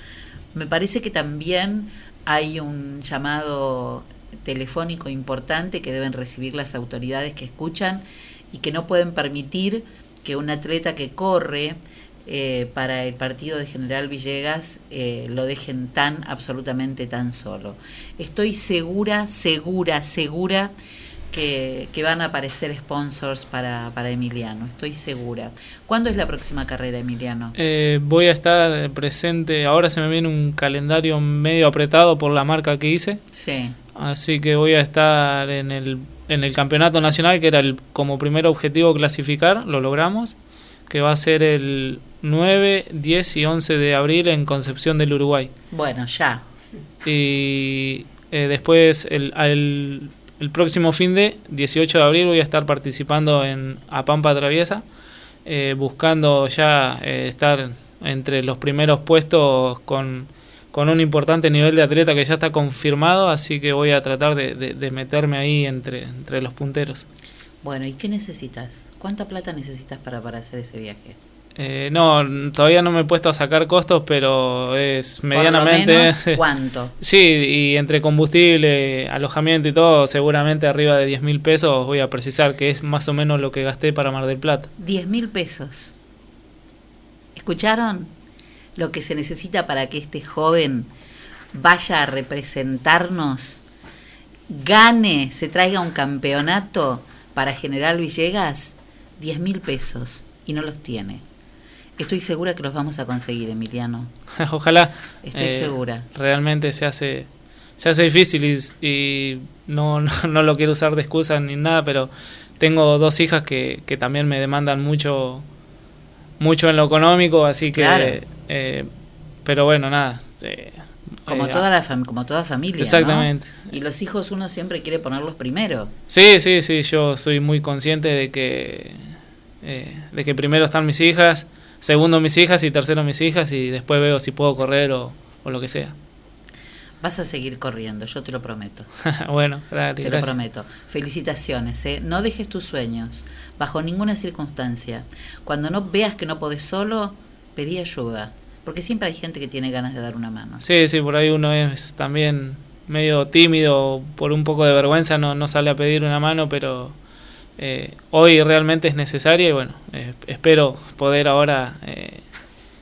me parece que también hay un llamado telefónico importante que deben recibir las autoridades que escuchan y que no pueden permitir que un atleta que corre eh, para el partido de General Villegas eh, lo dejen tan absolutamente tan solo. Estoy segura, segura, segura que, que van a aparecer sponsors para, para Emiliano, estoy segura. ¿Cuándo es la próxima carrera, Emiliano? Eh, voy a estar presente, ahora se me viene un calendario medio apretado por la marca que hice. Sí. Así que voy a estar en el, en el campeonato nacional, que era el, como primer objetivo clasificar, lo logramos, que va a ser el 9, 10 y 11 de abril en Concepción del Uruguay. Bueno, ya. Y eh, después, el, al- el próximo fin de 18 de abril, voy a estar participando en A Pampa Traviesa, eh, buscando ya eh, estar entre los primeros puestos con, con un importante nivel de atleta que ya está confirmado, así que voy a tratar de, de- de meterme ahí entre, entre los punteros. Bueno, ¿y qué necesitas? ¿Cuánta plata necesitas para, para hacer ese viaje? Eh, no, todavía no me he puesto a sacar costos, pero es medianamente. menos, ¿cuánto? sí, y entre combustible, alojamiento y todo, seguramente arriba de 10 mil pesos voy a precisar, que es más o menos lo que gasté para Mar del Plata. 10 mil pesos. ¿Escucharon? Lo que se necesita para que este joven vaya a representarnos, gane, se traiga un campeonato para General Villegas, 10 mil pesos y no los tiene. Estoy segura que los vamos a conseguir, Emiliano. Ojalá. Estoy Eh, segura. Realmente se hace se hace difícil y, y no, no, no lo quiero usar de excusa ni nada, pero tengo dos hijas que, que también me demandan mucho mucho en lo económico, así que Claro. eh, pero bueno, nada. eh, Como, eh, toda la como toda familia. ¿no? Exactamente. Y los hijos uno siempre quiere ponerlos primero. Sí, sí, sí, yo soy muy consciente de que eh, de que primero están mis hijas, segundo mis hijas y tercero mis hijas y después veo si puedo correr o, o lo que sea. Vas a seguir corriendo, yo te lo prometo. bueno, dale, Te lo prometo. Felicitaciones, ¿eh? No dejes tus sueños, bajo ninguna circunstancia. Cuando no veas que no podés solo, pedí ayuda. Porque siempre hay gente que tiene ganas de dar una mano. Sí, sí, por ahí uno es también medio tímido, por un poco de vergüenza no, no sale a pedir una mano, pero eh, hoy realmente es necesaria y bueno, eh, espero poder ahora eh,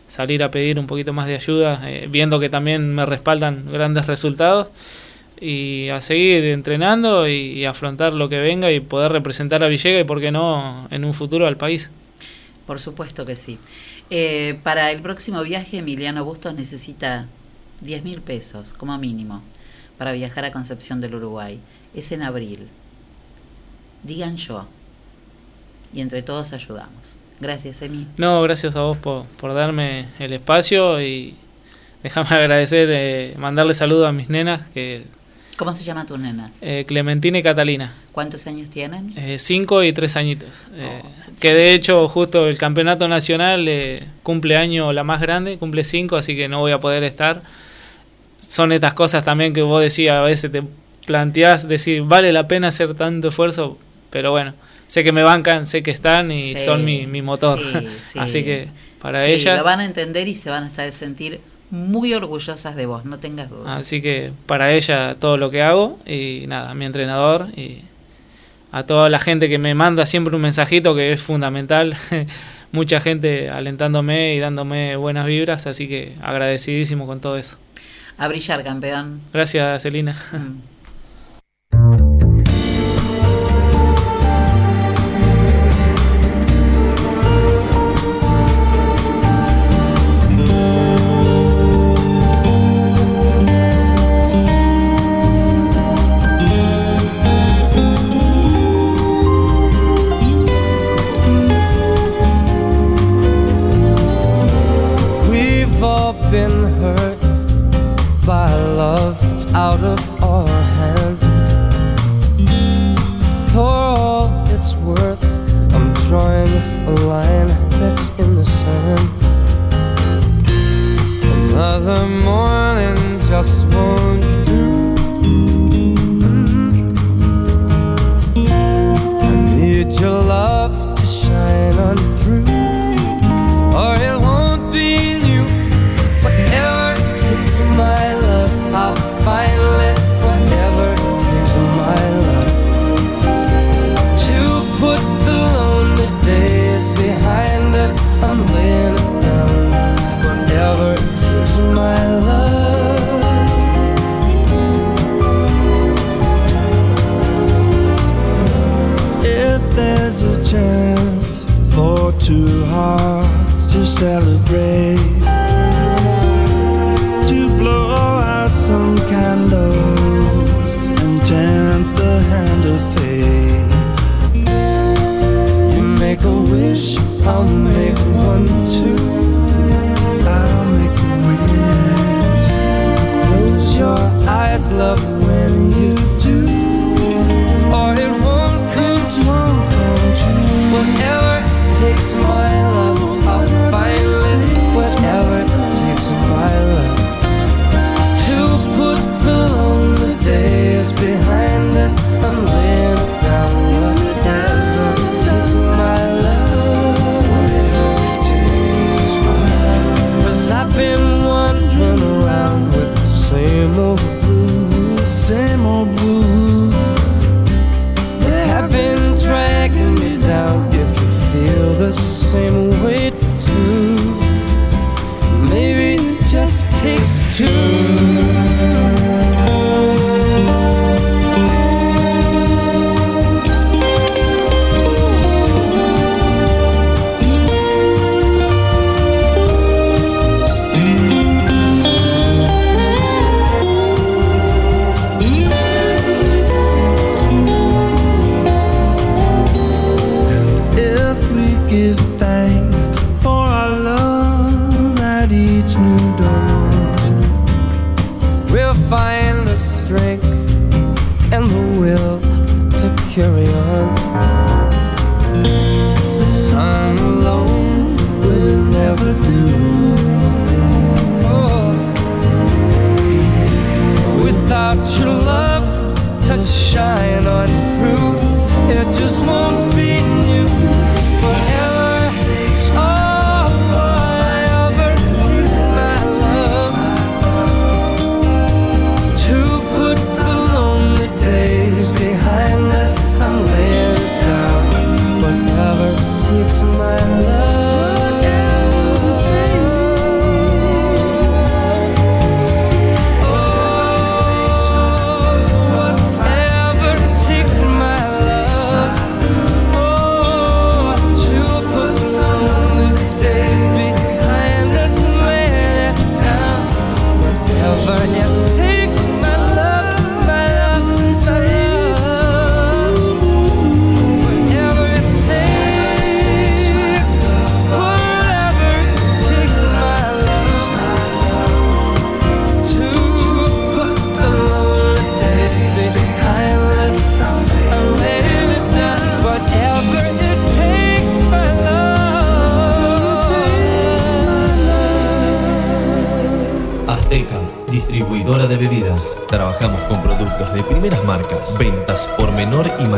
salir a pedir un poquito más de ayuda, eh, viendo que también me respaldan grandes resultados y a seguir entrenando y, y afrontar lo que venga y poder representar a Villegas y, por qué no, en un futuro al país. Por supuesto que sí. Eh, para el próximo viaje, Emiliano Bustos necesita 10 mil pesos, como mínimo, para viajar a Concepción del Uruguay. Es en abril. Digan yo. Y entre todos ayudamos. Gracias, Emi. No, gracias a vos por, por darme el espacio y déjame agradecer, eh, mandarle saludos a mis nenas, que ¿Cómo se llaman tus nenas? eh, Clementina y Catalina, ¿Cuántos años tienen? eh, cinco y tres añitos. eh, que de hecho justo el campeonato nacional eh, cumple año la más grande, cumple cinco, así que no voy a poder estar. Son estas cosas también que vos decías, a veces te planteás decir, vale la pena hacer tanto esfuerzo, pero bueno, sé que me bancan, sé que están y Sí, son mi, mi motor. sí, sí. así que para ellas... Lo van a entender y se van a estar sentir muy orgullosas de vos, no tengas duda. Así que para ella todo lo que hago y nada, mi entrenador y a toda la gente que me manda siempre un mensajito que es fundamental, mucha gente alentándome y dándome buenas vibras, así que agradecidísimo con todo eso. A brillar, campeón. Gracias, Celina. We've wait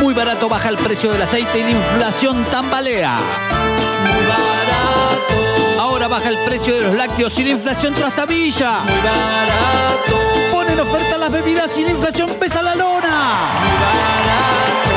Muy barato baja el precio del aceite y la inflación tambalea. Muy barato. Ahora baja el precio de los lácteos y la inflación trastabilla. Muy barato. Pone en oferta las bebidas y la inflación pesa la lona. Te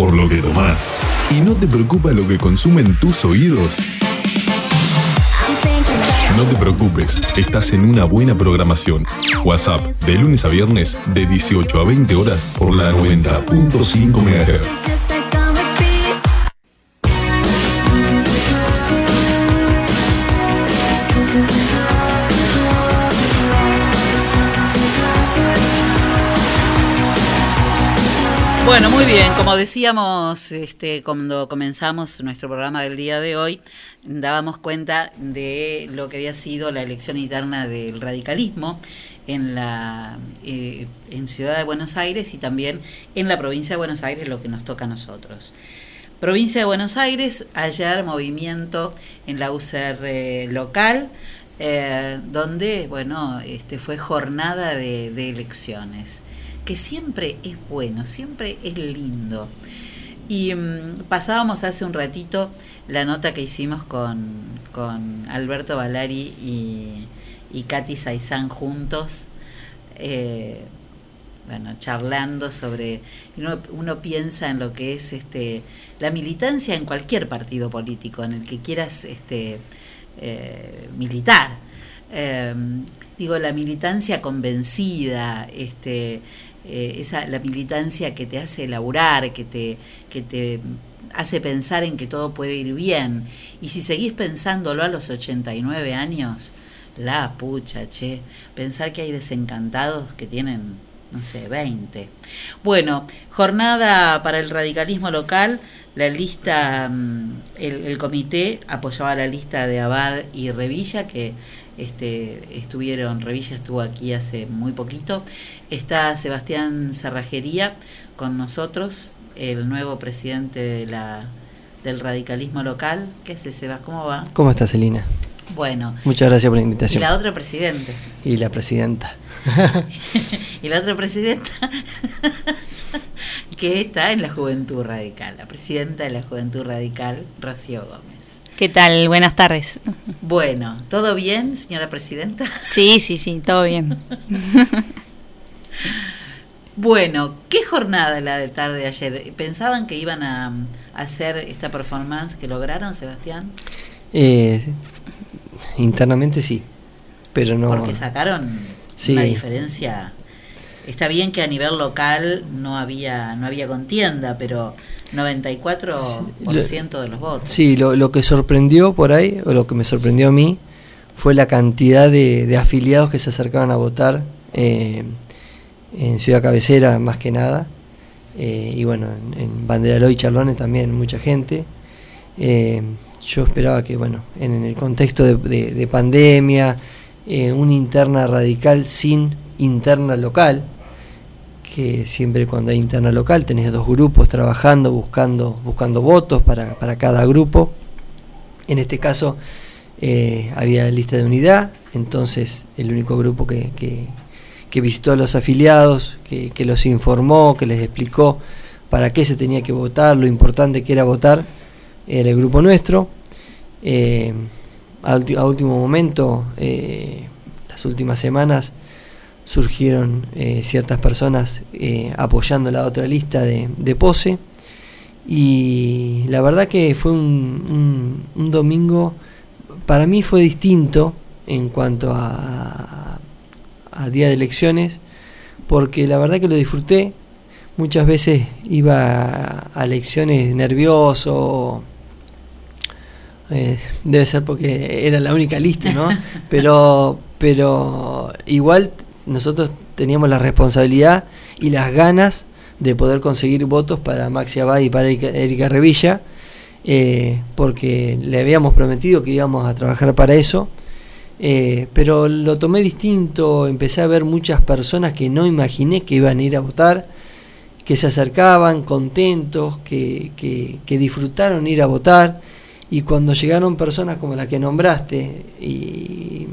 por lo que tomás. Y no te preocupa lo que consumen tus oídos. No te preocupes, estás en una buena programación. WhatsApp, de lunes a viernes, de 18 a 20 horas, por la 90.5 MHz. Bueno, muy bien, como decíamos este, cuando comenzamos nuestro programa del día de hoy, dábamos cuenta de lo que había sido la elección interna del radicalismo en la eh, en Ciudad de Buenos Aires y también en la provincia de Buenos Aires, lo que nos toca a nosotros. Provincia de Buenos Aires, ayer movimiento en la UCR local, eh, donde bueno, este, fue jornada de, de elecciones que siempre es bueno, siempre es lindo. Y mm, pasábamos hace un ratito la nota que hicimos con, con Alberto Valari y, y Katy Saizán juntos, eh, bueno, charlando sobre, uno, uno piensa en lo que es este la militancia en cualquier partido político, en el que quieras este, eh, militar. Eh, digo, la militancia convencida, este, eh, esa, la militancia que te hace elaborar, que te, que te hace pensar en que todo puede ir bien. Y si seguís pensándolo a los 89 años, la pucha, che, pensar que hay desencantados que tienen no sé, 20. Bueno, jornada para el radicalismo local. La lista, mm, el, el comité apoyaba la lista de Abad y Revilla, que este, estuvieron, Revilla estuvo aquí hace muy poquito. Está Sebastián Cerrajería con nosotros, el nuevo presidente de la, del radicalismo local. ¿Qué hace, Sebas? ¿Cómo va? ¿Cómo estás, Celina? Bueno. Muchas gracias por la Y invitación. la otra presidente. Y la presidenta. y la otra presidenta que está en la Juventud Radical, la presidenta de la Juventud Radical, Rocío Gómez. ¿Qué tal? Buenas tardes. Bueno, ¿todo bien, señora presidenta? Sí, sí, sí, todo bien. Bueno, ¿qué jornada la de tarde de ayer? ¿Pensaban que iban a, a hacer esta performance que lograron, Sebastián? Eh, internamente sí, pero no. Porque sacaron Sí. una diferencia. Está bien que a nivel local no había no había contienda, pero 94% de los votos. Sí, lo, lo que sorprendió por ahí, o lo que me sorprendió a mí, fue la cantidad de, de afiliados que se acercaban a votar eh, en Ciudad Cabecera, más que nada. Eh, y bueno, en, en Banderaló y Charlones también mucha gente. Eh, yo esperaba que, bueno, en, en el contexto de, de- de pandemia, una interna radical sin interna local, que siempre cuando hay interna local tenés dos grupos trabajando, buscando, buscando votos para, para cada grupo. En este caso eh, había lista de unidad, entonces el único grupo que, que- visitó a los afiliados, que, que los informó, que les explicó para qué se tenía que votar, lo importante que era votar, era el grupo nuestro. Eh, a último momento, eh, las últimas semanas, surgieron eh, ciertas personas eh, apoyando la otra lista de, de pose y la verdad que fue un, un- un domingo para mí fue distinto en cuanto a, a día de elecciones porque la verdad que lo disfruté muchas veces iba a, a elecciones nervioso eh, debe ser porque era la única lista, ¿no? pero, pero igual nosotros teníamos la responsabilidad y las ganas de poder conseguir votos para Maxi Abad y para Erika, Revilla, eh, porque le habíamos prometido que íbamos a trabajar para eso. eh, pero lo tomé distinto, empecé a ver muchas personas que no imaginé que iban a ir a votar, que se acercaban contentos, que, que, que disfrutaron ir a votar y cuando llegaron personas como la que nombraste y,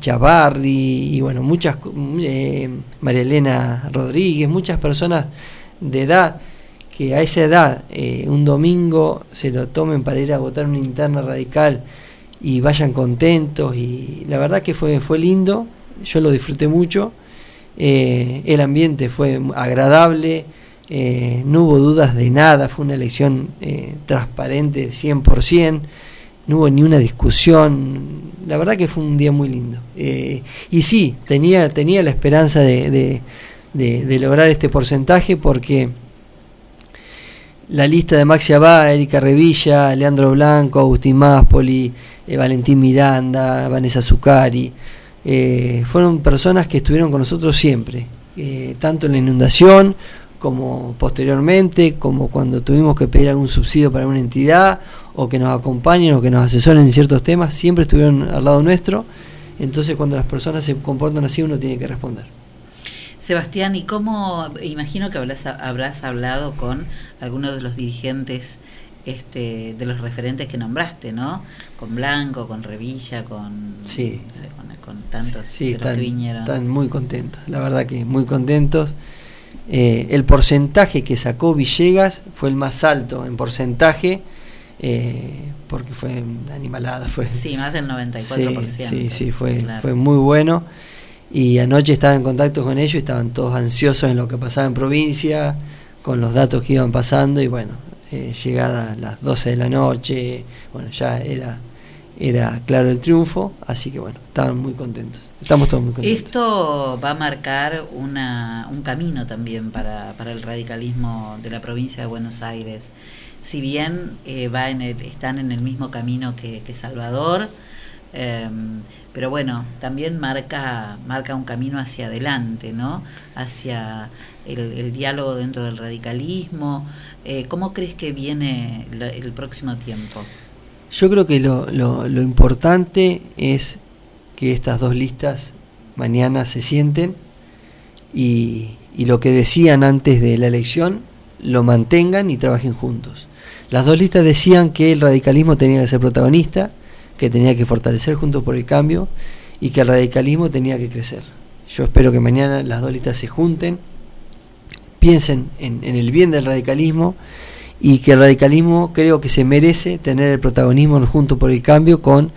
Chavarri y bueno muchas eh, María Elena Rodríguez muchas personas de edad que a esa edad eh, un domingo se lo tomen para ir a votar una interna radical y vayan contentos y la verdad que fue fue lindo yo lo disfruté mucho eh, el ambiente fue agradable eh, no hubo dudas de nada, fue una elección eh, transparente 100%, no hubo ni una discusión, la verdad que fue un día muy lindo. Eh, y sí, tenía, tenía la esperanza de, de- lograr este porcentaje porque la lista de Maxi Abad, Erika Revilla, Leandro Blanco, Agustín Máspoli, eh, Valentín Miranda, Vanessa Zucari, eh, fueron personas que estuvieron con nosotros siempre, eh, tanto en la inundación como posteriormente, como cuando tuvimos que pedir algún subsidio para una entidad o que nos acompañen o que nos asesoren en ciertos temas, siempre estuvieron al lado nuestro. Entonces cuando las personas se comportan así uno tiene que responder. Sebastián, ¿y cómo, imagino que habrás, habrás hablado con algunos de los dirigentes este, de los referentes que nombraste, ¿no? Con Blanco, con Revilla, con, Sí. no sé, con, con tantos Sí, de los que están, vinieron. están muy contentos, la verdad que muy contentos. Eh, el porcentaje que sacó Villegas fue el más alto en porcentaje, eh, porque fue una animalada. Fue, Sí, más del 94%. Sí, sí, sí, fue, Claro. fue muy bueno. Y anoche estaba en contacto con ellos, estaban todos ansiosos en lo que pasaba en provincia, con los datos que iban pasando. Y bueno, eh, llegada a las 12 de la noche, bueno, ya era, era claro el triunfo. Así que bueno, estaban muy contentos. Estamos todos muy contentos. Esto va a marcar una, un camino también para, para el radicalismo de la provincia de Buenos Aires. Si bien eh, va en el, están en el mismo camino que, que Salvador, Eh, pero bueno, también marca, marca un camino hacia adelante, ¿no? Hacia el, el diálogo dentro del radicalismo. Eh, ¿Cómo crees que viene la- el próximo tiempo? Yo creo que lo, lo- lo importante es que estas dos listas mañana se sienten y, y lo que decían antes de la elección lo mantengan y trabajen juntos. Las dos listas decían que el radicalismo tenía que ser protagonista, que tenía que fortalecer juntos por el cambio y que el radicalismo tenía que crecer. Yo espero que mañana las dos listas se junten, piensen en, en el bien del radicalismo y que el radicalismo creo que se merece tener el protagonismo junto por el cambio con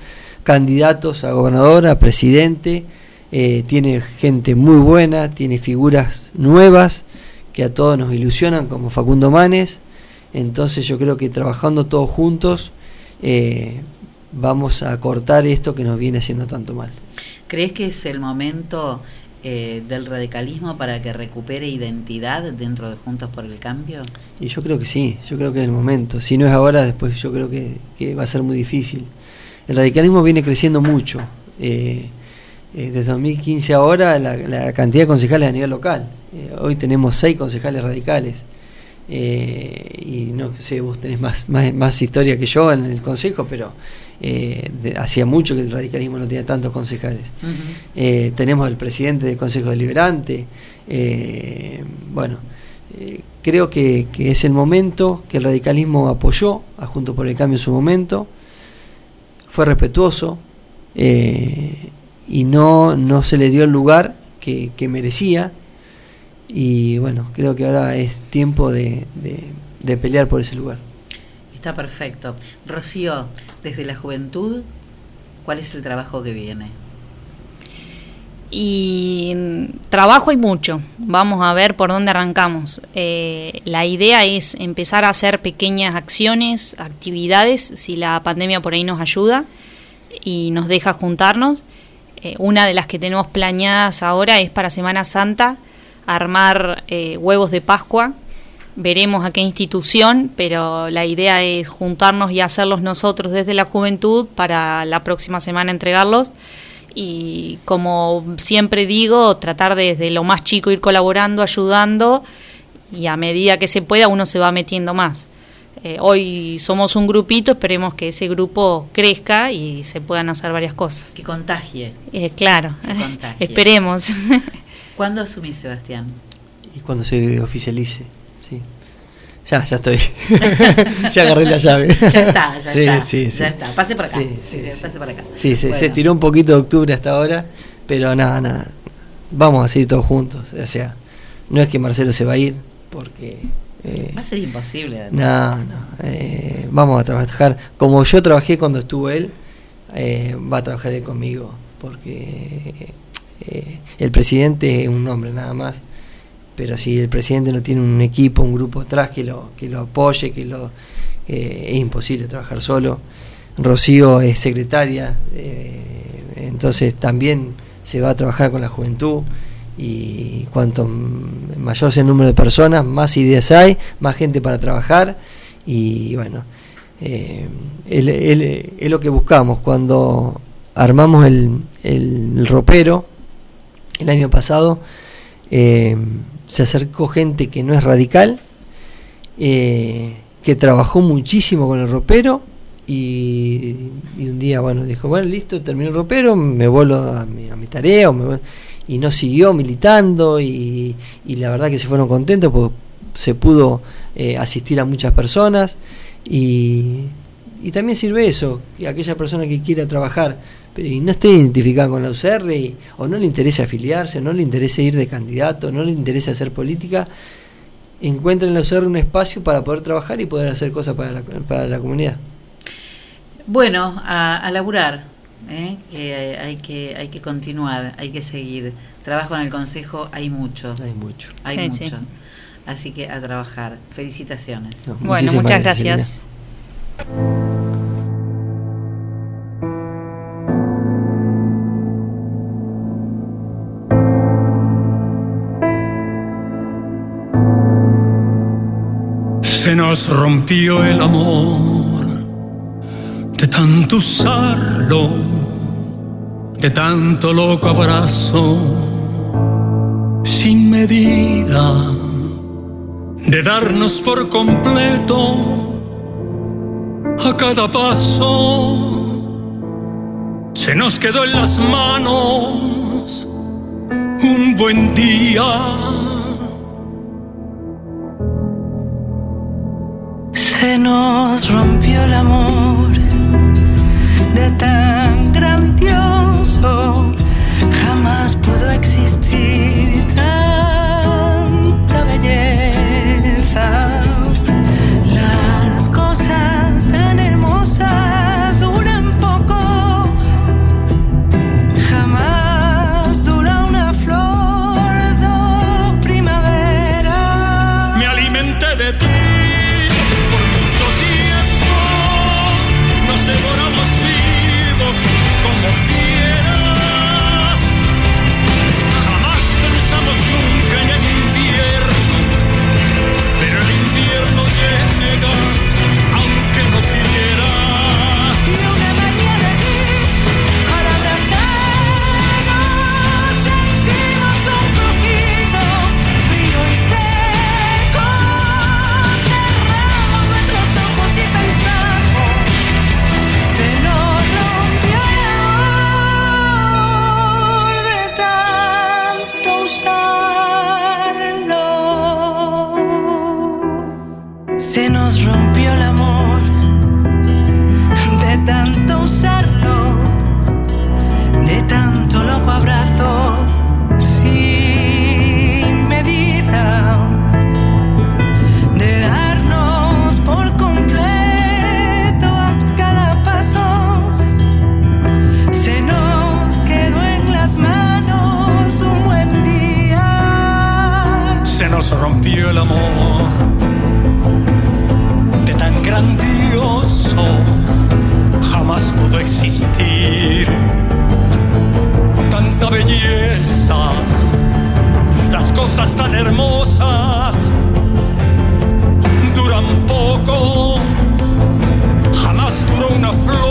candidatos a gobernador, a presidente, eh, tiene gente muy buena, tiene figuras nuevas que a todos nos ilusionan como Facundo Manes, entonces yo creo que trabajando todos juntos eh, vamos a cortar esto que nos viene haciendo tanto mal. ¿Crees que es el momento eh, del radicalismo para que recupere identidad dentro de Juntos por el Cambio? Y yo creo que sí, yo creo que es el momento. Si no es ahora, después yo creo que, que va a ser muy difícil. El radicalismo viene creciendo mucho. Eh, eh, desde 2015 ahora, la, la cantidad de concejales a nivel local. Eh, hoy tenemos seis concejales radicales. Eh, y no sé, vos tenés más, más, más historia que yo en el consejo, pero eh, de- hacía mucho que el radicalismo no tenía tantos concejales. Tenemos el presidente del Consejo Deliberante. bueno, creo que, que es el momento que el radicalismo apoyó a Junto por el Cambio en su momento, fue respetuoso eh, y no, no se le dio el lugar que, que merecía. Y bueno, creo que ahora es tiempo de, de- de pelear por ese lugar. Está perfecto. Rocío, desde la juventud, ¿cuál es el trabajo que viene? Y trabajo hay mucho. Vamos a ver por dónde arrancamos. Eh, la idea es empezar a hacer pequeñas acciones, actividades, si la pandemia por ahí nos ayuda y nos deja juntarnos. Eh, una de las que tenemos planeadas ahora es para Semana Santa armar eh, huevos de Pascua. Veremos a qué institución, pero la idea es juntarnos y hacerlos nosotros desde la juventud para la próxima semana entregarlos y como siempre digo, tratar desde lo más chico ir colaborando, ayudando y a medida que se pueda uno se va metiendo más. Eh, hoy somos un grupito, esperemos que ese grupo crezca y se puedan hacer varias cosas. Que contagie. Eh, claro, Que contagie. esperemos. ¿Cuándo asumís, Sebastián? Y cuando se oficialice. Ya, ya estoy. ya agarré la llave. Ya está, ya Sí, está. sí, ya sí. está. Pase por acá. Sí, Sí, pase por acá. Sí, se, se Bueno. tiró un poquito de octubre hasta ahora, pero nada, nada. Vamos a seguir todos juntos. O sea, no es que Marcelo se va a ir, porque. eh, Va a ser imposible. no, no. eh, vamos a trabajar. Como yo trabajé cuando estuvo él, eh, va a trabajar él conmigo, porque el presidente es un nombre nada más. Pero si el presidente no tiene un equipo, un grupo atrás que lo, que lo apoye, que lo es imposible trabajar solo. Rocío es secretaria, eh, entonces también se va a trabajar con la juventud y cuanto mayor sea el número de personas, más ideas hay, más gente para trabajar y bueno, eh, es lo que buscamos cuando armamos el, el ropero el año pasado. eh, se acercó gente que no es radical, eh, que trabajó muchísimo con el ropero y, y un día, bueno, dijo, bueno, listo, terminé el ropero, me vuelvo a mi, a mi tarea, y no siguió militando y, y la verdad que se fueron contentos porque se pudo eh, asistir a muchas personas y, y también sirve eso, que aquella persona que quiera trabajar pero y no esté identificada con la UCR y- o no le interesa afiliarse, no le interesa ir de candidato, no le interesa hacer política, encuentra en la UCR un espacio para poder trabajar y poder hacer cosas para la, para la comunidad. Bueno, a, a laburar, ¿eh? que hay que hay que continuar, hay que seguir. Trabajo en el consejo hay mucho. Hay mucho. Hay Sí, mucho. sí. Así que a trabajar. Felicitaciones. No, Bueno, muchas gracias, gracias. Se nos rompió el amor de tanto usarlo. de tanto loco abrazo sin medida, de darnos por completo a cada paso. Se nos quedó en las manos un buen día. Nos rompió el amor de tan grandioso, jamás pudo existir el amor de tan grandioso, jamás pudo existir. Tanta belleza, las cosas tan hermosas duran poco, jamás duró una flor,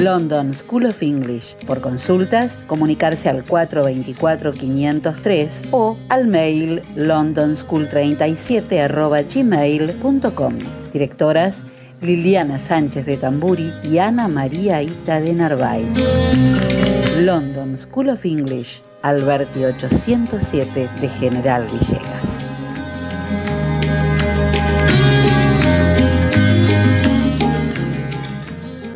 London School of English. Por consultas, comunicarse al 424-503 o al mail londonschool37 Directoras Liliana Sánchez de Tamburi y Ana María Ita de Narváez. London School of English, Alberti 807 de General Villegas.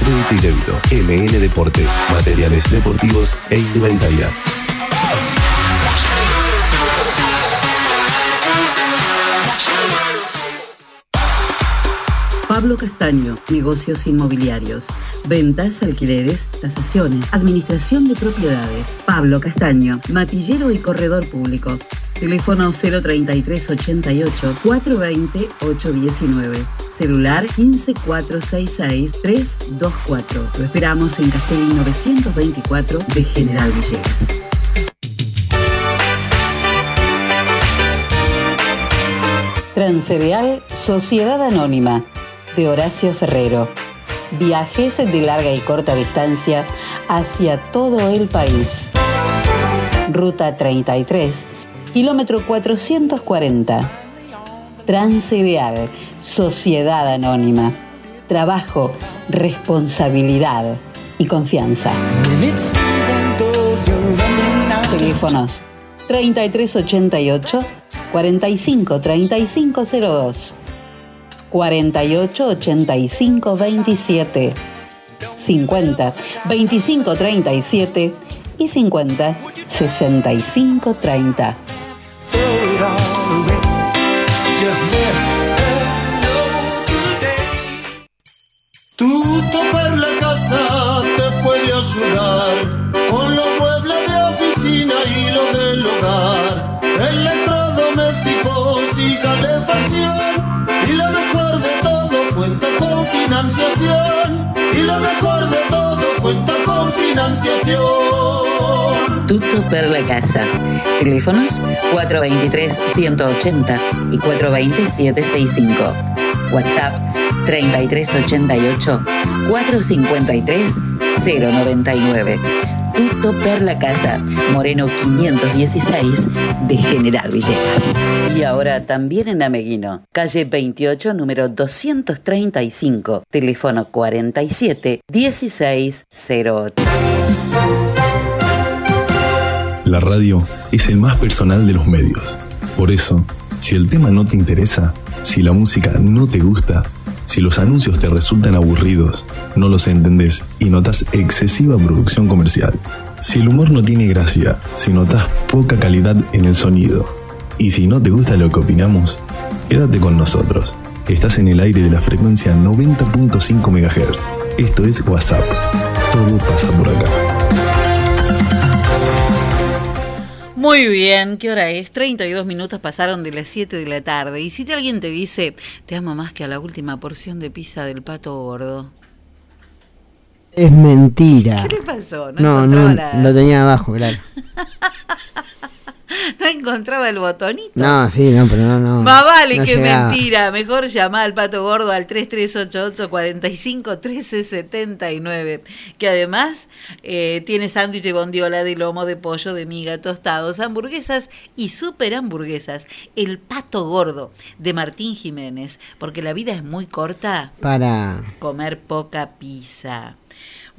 crédito y débito. MN Deportes, materiales deportivos e indumentaria. Pablo Castaño, negocios inmobiliarios, ventas, alquileres, tasaciones, administración de propiedades. Pablo Castaño, matillero y corredor público. Teléfono 033 88 420 819. Celular 15466 324. Lo esperamos en Castellín 924 de General Villegas. Transcereal Sociedad Anónima de Horacio Ferrero. Viajes de larga y corta distancia hacia todo el país. Ruta 33, kilómetro 440. Transcereal Sociedad Anónima. Trabajo, responsabilidad y confianza. Teléfonos 3388 45 3502 48 85 27 50 25 37 y 50 65 30. Tutto per la casa te puede ayudar con los muebles de oficina y lo del hogar, electrodomésticos y calefacción. Y lo mejor de todo cuenta con financiación. Y lo mejor de todo cuenta con financiación. Tutto per la casa. Teléfonos 423-180 y 420-765. WhatsApp 3388-453-099. Tutto per la casa. Moreno 516 de General Villegas. Y ahora también en Ameguino. Calle 28, número 235. Teléfono 47 1608. La radio es el más personal de los medios. Por eso, si el tema no te interesa, si la música no te gusta, si los anuncios te resultan aburridos, no los entendés y notas excesiva producción comercial, si el humor no tiene gracia, si notas poca calidad en el sonido, y si no te gusta lo que opinamos, quédate con nosotros. Estás en el aire de la frecuencia 90.5 MHz. Esto es WhatsApp. Todo pasa por acá. Muy bien, ¿qué hora es? 32 minutos pasaron de las 7 de la tarde. Y si te- alguien te dice, te amo más que a la última porción de pizza del pato gordo. Es mentira. ¿Qué le pasó? No No, la- lo tenía abajo, claro. no encontraba el botonito. No, sí, no, pero no, no. Más vale no que llegaba. mentira. Mejor llamar al pato gordo al 3388 45 13 79. Que además eh, tiene sándwich de bondiola, de lomo, de pollo, de miga, tostados, hamburguesas y super hamburguesas. El pato gordo de Martín Jiménez. Porque la vida es muy corta. Para. Comer poca pizza.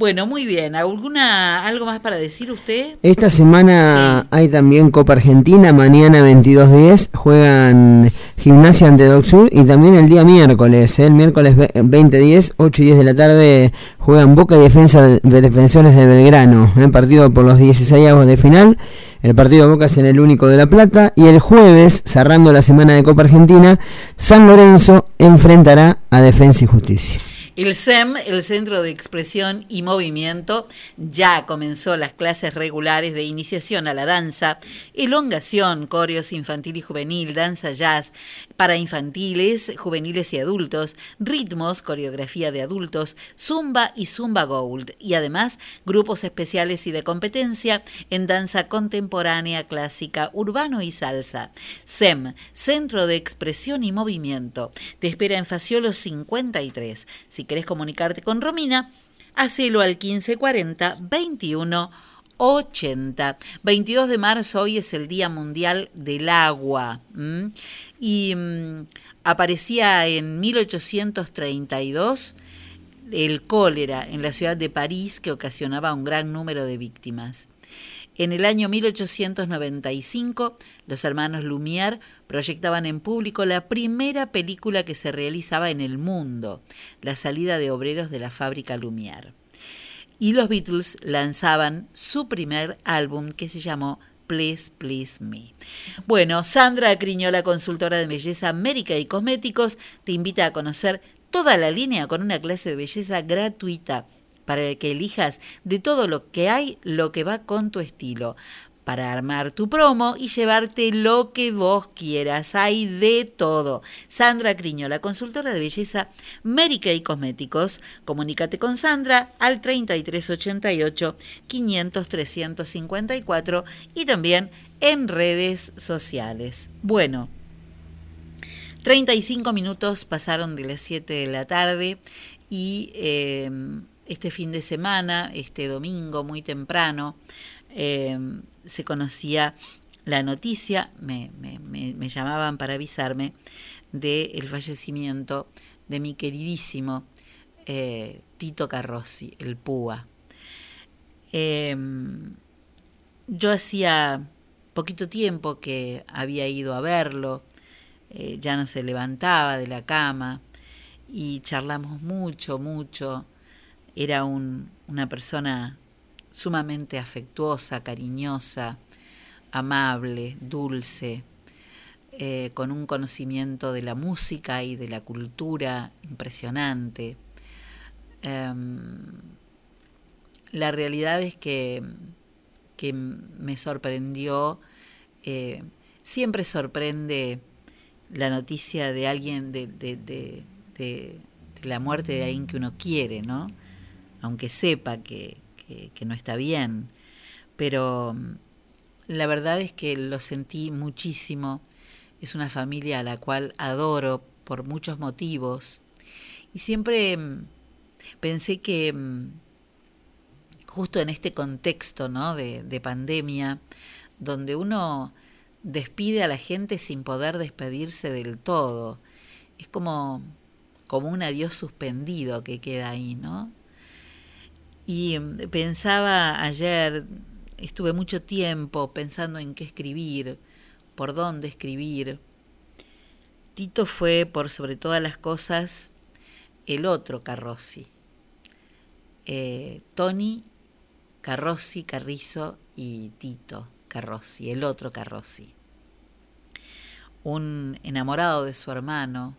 Bueno, muy bien. ¿Alguna, ¿Algo más para decir usted? Esta semana hay también Copa Argentina, mañana 22.10 juegan Gimnasia ante Doc Sur y también el día miércoles, ¿eh? el miércoles ve- 20.10, 8 y 10 de la tarde juegan Boca y Defensa de, de Defensores de Belgrano, ¿eh? partido por los 16 avos de final. El partido de Boca es en el único de La Plata y el jueves, cerrando la semana de Copa Argentina, San Lorenzo enfrentará a Defensa y Justicia. El SEM, el Centro de Expresión y Movimiento, ya comenzó las clases regulares de iniciación a la danza, elongación, coreos infantil y juvenil, danza jazz para infantiles, juveniles y adultos, ritmos, coreografía de adultos, zumba y zumba gold, y además grupos especiales y de competencia en danza contemporánea, clásica, urbano y salsa. SEM, Centro de Expresión y Movimiento, te espera en Faciolo 53. Si querés comunicarte con Romina, hacelo al 1540 21 80. 22 de marzo, hoy es el Día Mundial del Agua. Y mm, aparecía en 1832 el cólera en la ciudad de París que ocasionaba un gran número de víctimas. En el año 1895, los hermanos Lumière proyectaban en público la primera película que se realizaba en el mundo, La salida de obreros de la fábrica Lumière. Y los Beatles lanzaban su primer álbum que se llamó Please Please Me. Bueno, Sandra Criñola, consultora de belleza América y Cosméticos, te invita a conocer toda la línea con una clase de belleza gratuita para que elijas de todo lo que hay lo que va con tu estilo. Para armar tu promo y llevarte lo que vos quieras. Hay de todo. Sandra Criño, la consultora de belleza América y Cosméticos. Comunícate con Sandra al 3388 500 354 y también en redes sociales. Bueno, 35 minutos pasaron de las 7 de la tarde y eh, este fin de semana, este domingo muy temprano, eh, se conocía la noticia, me, me- me- llamaban para avisarme del fallecimiento de mi queridísimo eh, Tito Carrossi, el Púa. Eh, yo hacía poquito tiempo que había ido a verlo, eh, ya no se levantaba de la cama y charlamos mucho, mucho. Era un- una persona sumamente afectuosa, cariñosa, amable, dulce, eh, con un conocimiento de la música y de la cultura impresionante. Em, la realidad es que, que me sorprendió, eh, siempre sorprende la noticia de alguien, de, de- de- de- la muerte de alguien que uno quiere, ¿no? Aunque sepa que, que- no está bien. Pero mm, la verdad es que lo sentí muchísimo. Es una familia a la cual adoro por muchos motivos. Y siempre mm, pensé que mm, justo en este contexto ¿no? de, de pandemia, donde uno despide a la gente sin poder despedirse del todo, es como, como un adiós suspendido que queda ahí, ¿no? Y mm, pensaba ayer, estuve mucho tiempo pensando en qué escribir, por dónde escribir. Tito fue, por sobre todas las cosas, el otro Carrossi. Eh, Tony Carrossi, Carrizo y Tito Carrossi, el otro Carrossi. Un enamorado de su hermano,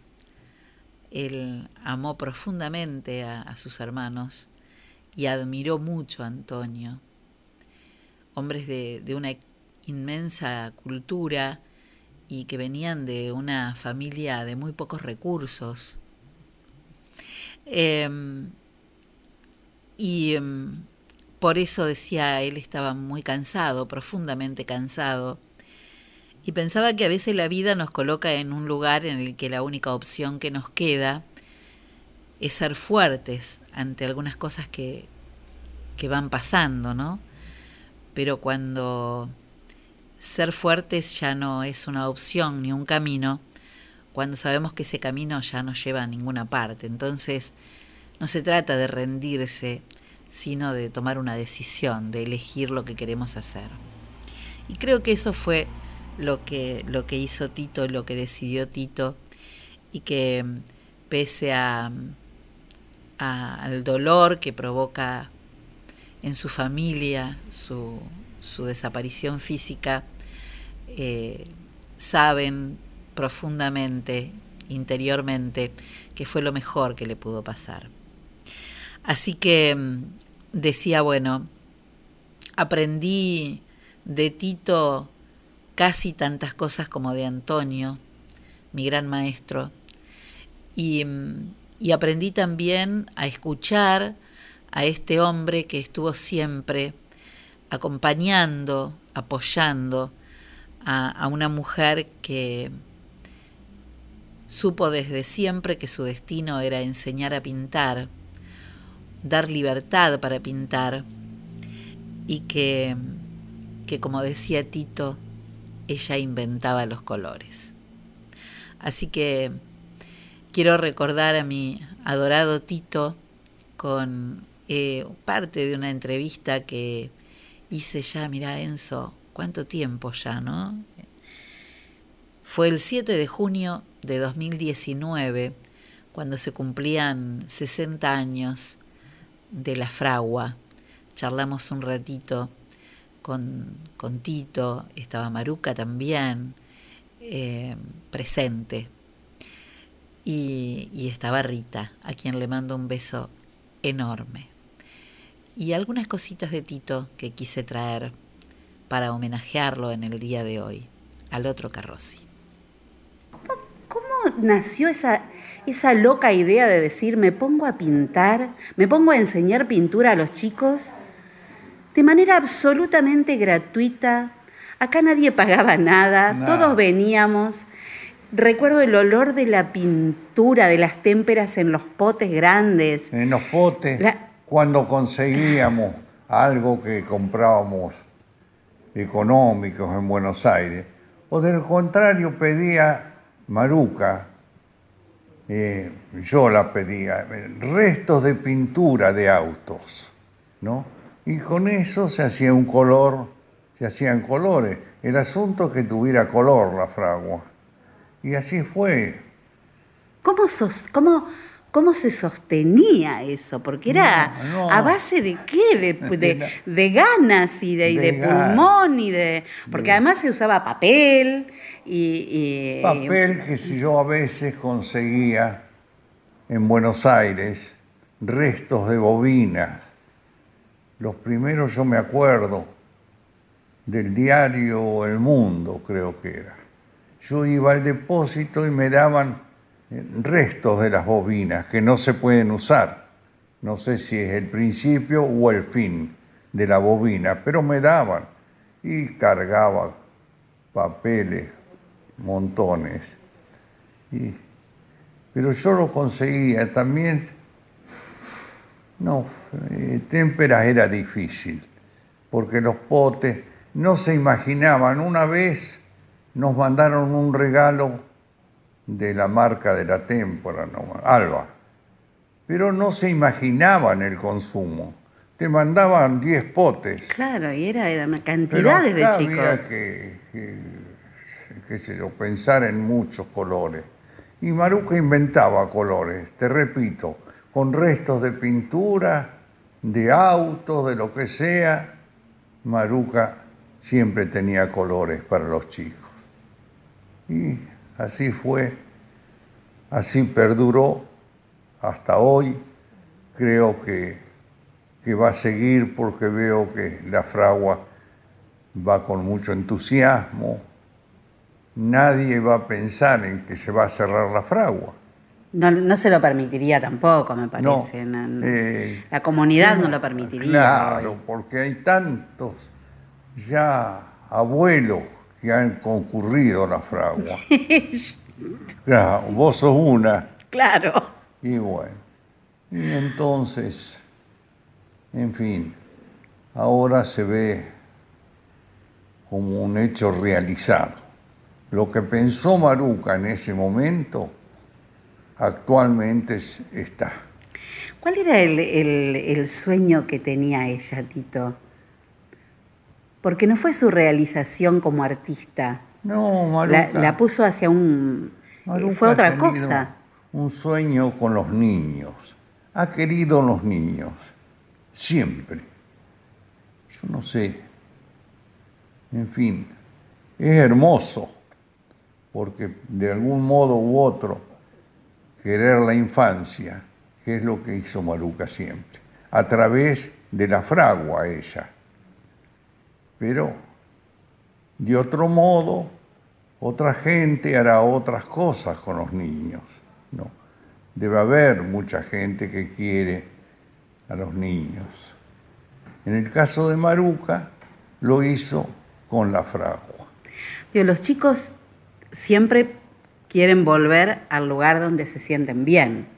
él amó profundamente a sus hermanos y admiró mucho a Antonio. Hombres de, de una inmensa cultura y que venían de una familia de muy pocos recursos. Em, y em, por eso decía, él estaba muy cansado, profundamente cansado, Y pensaba que a veces la vida nos coloca en un lugar en el que la única opción que nos queda es ser fuertes ante algunas cosas que, que van pasando, ¿no? Pero cuando ser fuertes ya no es una opción ni un camino, cuando sabemos que ese camino ya no lleva a ninguna parte. Entonces, no se trata de rendirse, sino de tomar una decisión, de elegir lo que queremos hacer. Y creo que eso fue lo que, lo que hizo Tito, lo que decidió Tito, y que pese a, al dolor que provoca en su familia su, su desaparición física, eh, saben profundamente, interiormente, que fue lo mejor que le pudo pasar. Así que mm, decía, bueno, aprendí de Tito casi tantas cosas como de Antonio, mi gran maestro, y, mm, y aprendí también a escuchar a este hombre que estuvo siempre acompañando, apoyando a, una mujer que supo desde siempre que su destino era enseñar a pintar, dar libertad para pintar y que, que como decía Tito, ella inventaba los colores. Así que quiero recordar a mi adorado Tito con eh, parte de una entrevista que hice ya, mira Enzo, cuánto tiempo ya, ¿no? Fue el 7 de junio de 2019, cuando se cumplían 60 años de la fragua. Charlamos un ratito con, con Tito, estaba Maruca también eh, presente. Y, y estaba Rita, a quien le mando un beso enorme. Y algunas cositas de Tito que quise traer para homenajearlo en el día de hoy, al otro Carrossi. ¿Cómo nació esa, esa loca idea de decir, me pongo a pintar, me pongo a enseñar pintura a los chicos de manera absolutamente gratuita? Acá nadie pagaba nada, Nada. todos veníamos. Recuerdo el olor de la pintura, de las témperas en los potes grandes. En los potes, La- cuando conseguíamos algo que comprábamos económicos en Buenos Aires, o del contrario pedía Maruca, eh, yo la pedía, restos de pintura de autos, ¿no? Y con eso se hacía un color, se hacían colores. El asunto es que tuviera color la fragua. Y así fue. ¿Cómo, sos, cómo, cómo se sostenía eso? Porque era No, no. a base de qué? De, de- de ganas y de, y de pulmón y de... Porque De- además se usaba papel y... y- Papel que si yo a veces conseguía en Buenos Aires restos de bobinas. Los primeros yo me acuerdo del diario El Mundo, creo que era. Yo iba al depósito y me daban eh, restos de las bobinas que no se pueden usar. No sé si es el principio o el fin de la bobina, pero me daban y cargaba papeles, montones. Y- pero yo lo conseguía también. No, eh, témperas era difícil, porque los potes no se imaginaban. Una vez nos mandaron un regalo de la marca de la témpera, no, Alba, pero no se imaginaban el consumo. Te mandaban 10 potes. Claro, y era, era una Pero cantidad de acá chicos. había que, que, qué sé yo, pensar en muchos colores. Y Maruca inventaba colores, te repito, con restos de pintura, de autos, de lo que sea. Maruca siempre tenía colores para los chicos. Y así fue, así perduró hasta hoy. Creo que, que va a seguir porque veo que la fragua va con mucho entusiasmo. Nadie va a pensar en que se va a cerrar la fragua. No, no se lo permitiría tampoco, me parece. no, no. eh, La comunidad no lo permitiría. Claro, porque hay tantos ya abuelos que han concurrido a la fragua. Claro, vos sos una. claro. Y bueno, y entonces, en fin, ahora se ve como un hecho realizado. Lo que pensó Maruca en ese momento, actualmente es- está. ¿Cuál era el, el- el sueño que tenía ella, Tito? Porque no fue su realización como artista. No, Maruca. la puso hacia un... Maruca fue otra cosa. Un sueño con los niños. Ha querido los niños. Siempre. Yo no sé. En fin, es hermoso. Porque de algún modo u otro, querer la infancia, que es lo que hizo Maruca siempre. A través de la fragua ella. Pero de otro modo, otra gente hará otras cosas con los niños. ¿no? Debe haber mucha gente que quiere a los niños. En el caso de Maruca, lo hizo con la fragua. Digo, los chicos siempre quieren volver al lugar donde se sienten bien.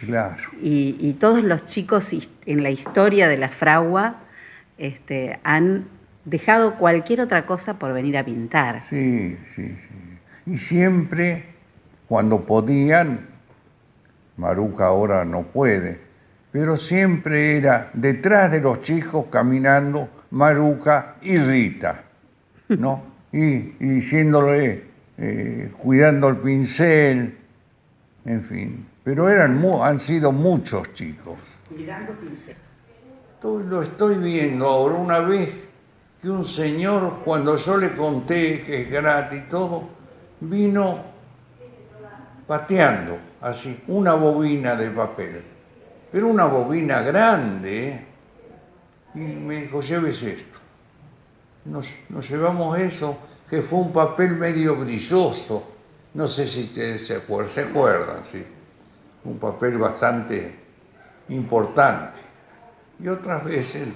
Claro. Y, y todos los chicos en la historia de la fragua este, han dejado cualquier otra cosa por venir a pintar. Sí, sí, sí. Y siempre, cuando podían, Maruca ahora no puede, pero siempre era detrás de los chicos caminando Maruca y Rita, ¿no? Y, y diciéndole, eh, cuidando el pincel, en fin. Pero eran mu- han sido muchos chicos. Estoy- lo estoy viendo ahora una vez que un señor, cuando yo le conté que es gratis y todo, vino pateando así una bobina de papel, pero una bobina grande, ¿eh? y me dijo, llévese esto. Nos, llevamos eso, que fue un papel medio brilloso, no sé si ustedes se acuerdan, se acuerdan, sí, un papel bastante importante. Y otras veces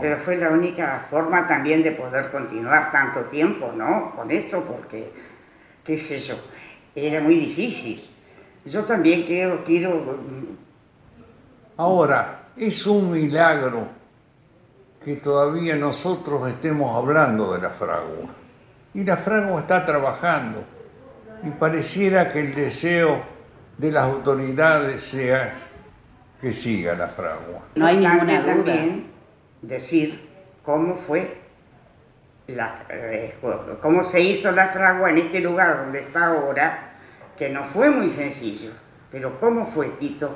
Pero fue la única forma también de poder continuar tanto tiempo, ¿no? Con eso, porque, qué sé yo, era muy difícil. Yo también quiero, quiero mm, Ahora, es un milagro que todavía nosotros estemos hablando de la fragua. Y la fragua está trabajando. Y pareciera que el deseo de las autoridades sea que siga la fragua. No hay ninguna duda. también decir cómo fue la, eh, cómo se hizo la fragua en este lugar donde está ahora, que no fue muy sencillo. Pero cómo fue, Tito.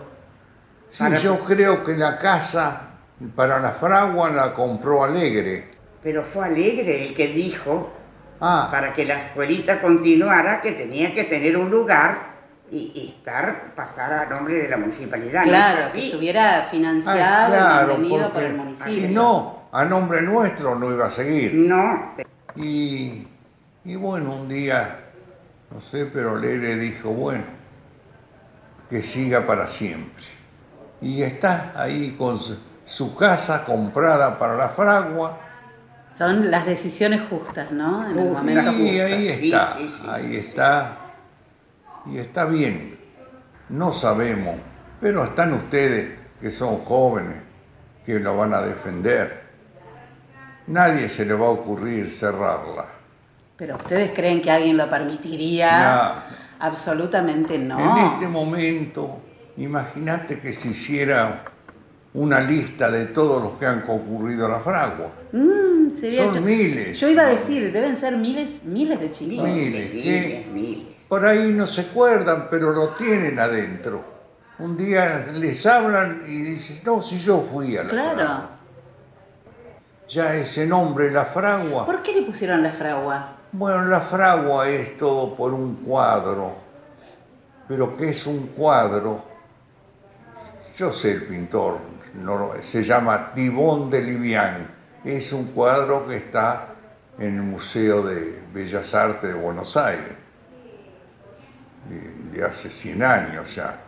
Sí, Para- yo creo que la casa para la fragua la compró Alegre. Pero fue Alegre el que dijo, Ah. para que la escuelita continuara, que tenía que tener un lugar y, y estar, pasar a nombre de la municipalidad. ¿no es Claro, así? que estuviera financiado Ah, y claro, mantenido por el municipio. Si no, a nombre nuestro no iba a seguir. No. Y, y bueno, un día, no sé, pero Alegre dijo, bueno, que siga para siempre. Y está ahí con su, casa comprada para la fragua. Son las decisiones justas, ¿no? En el Y momento ahí justo. está, ahí está. Y está bien. No sabemos, pero están ustedes que son jóvenes, que lo van a defender. Nadie se le va a ocurrir cerrarla. Pero ustedes creen que alguien lo permitiría? Absolutamente no. En este momento, imagínate que se hiciera una lista de todos los que han concurrido a la fragua. Mm, sería Son yo- miles. Yo iba a decir, deben ser miles, miles de chicos. Miles, que por ahí no se acuerdan, pero lo tienen adentro. Un día les hablan y dices, no, si yo fui a la Claro. fragua. Ya ese nombre, la fragua. ¿Por qué le pusieron la fragua? Bueno, la fragua es todo por un cuadro. Pero ¿qué es un cuadro? Yo sé el pintor, no, se llama Tibón de Livián. Es un cuadro que está en el Museo de Bellas Artes de Buenos Aires, de, de hace 100 años ya.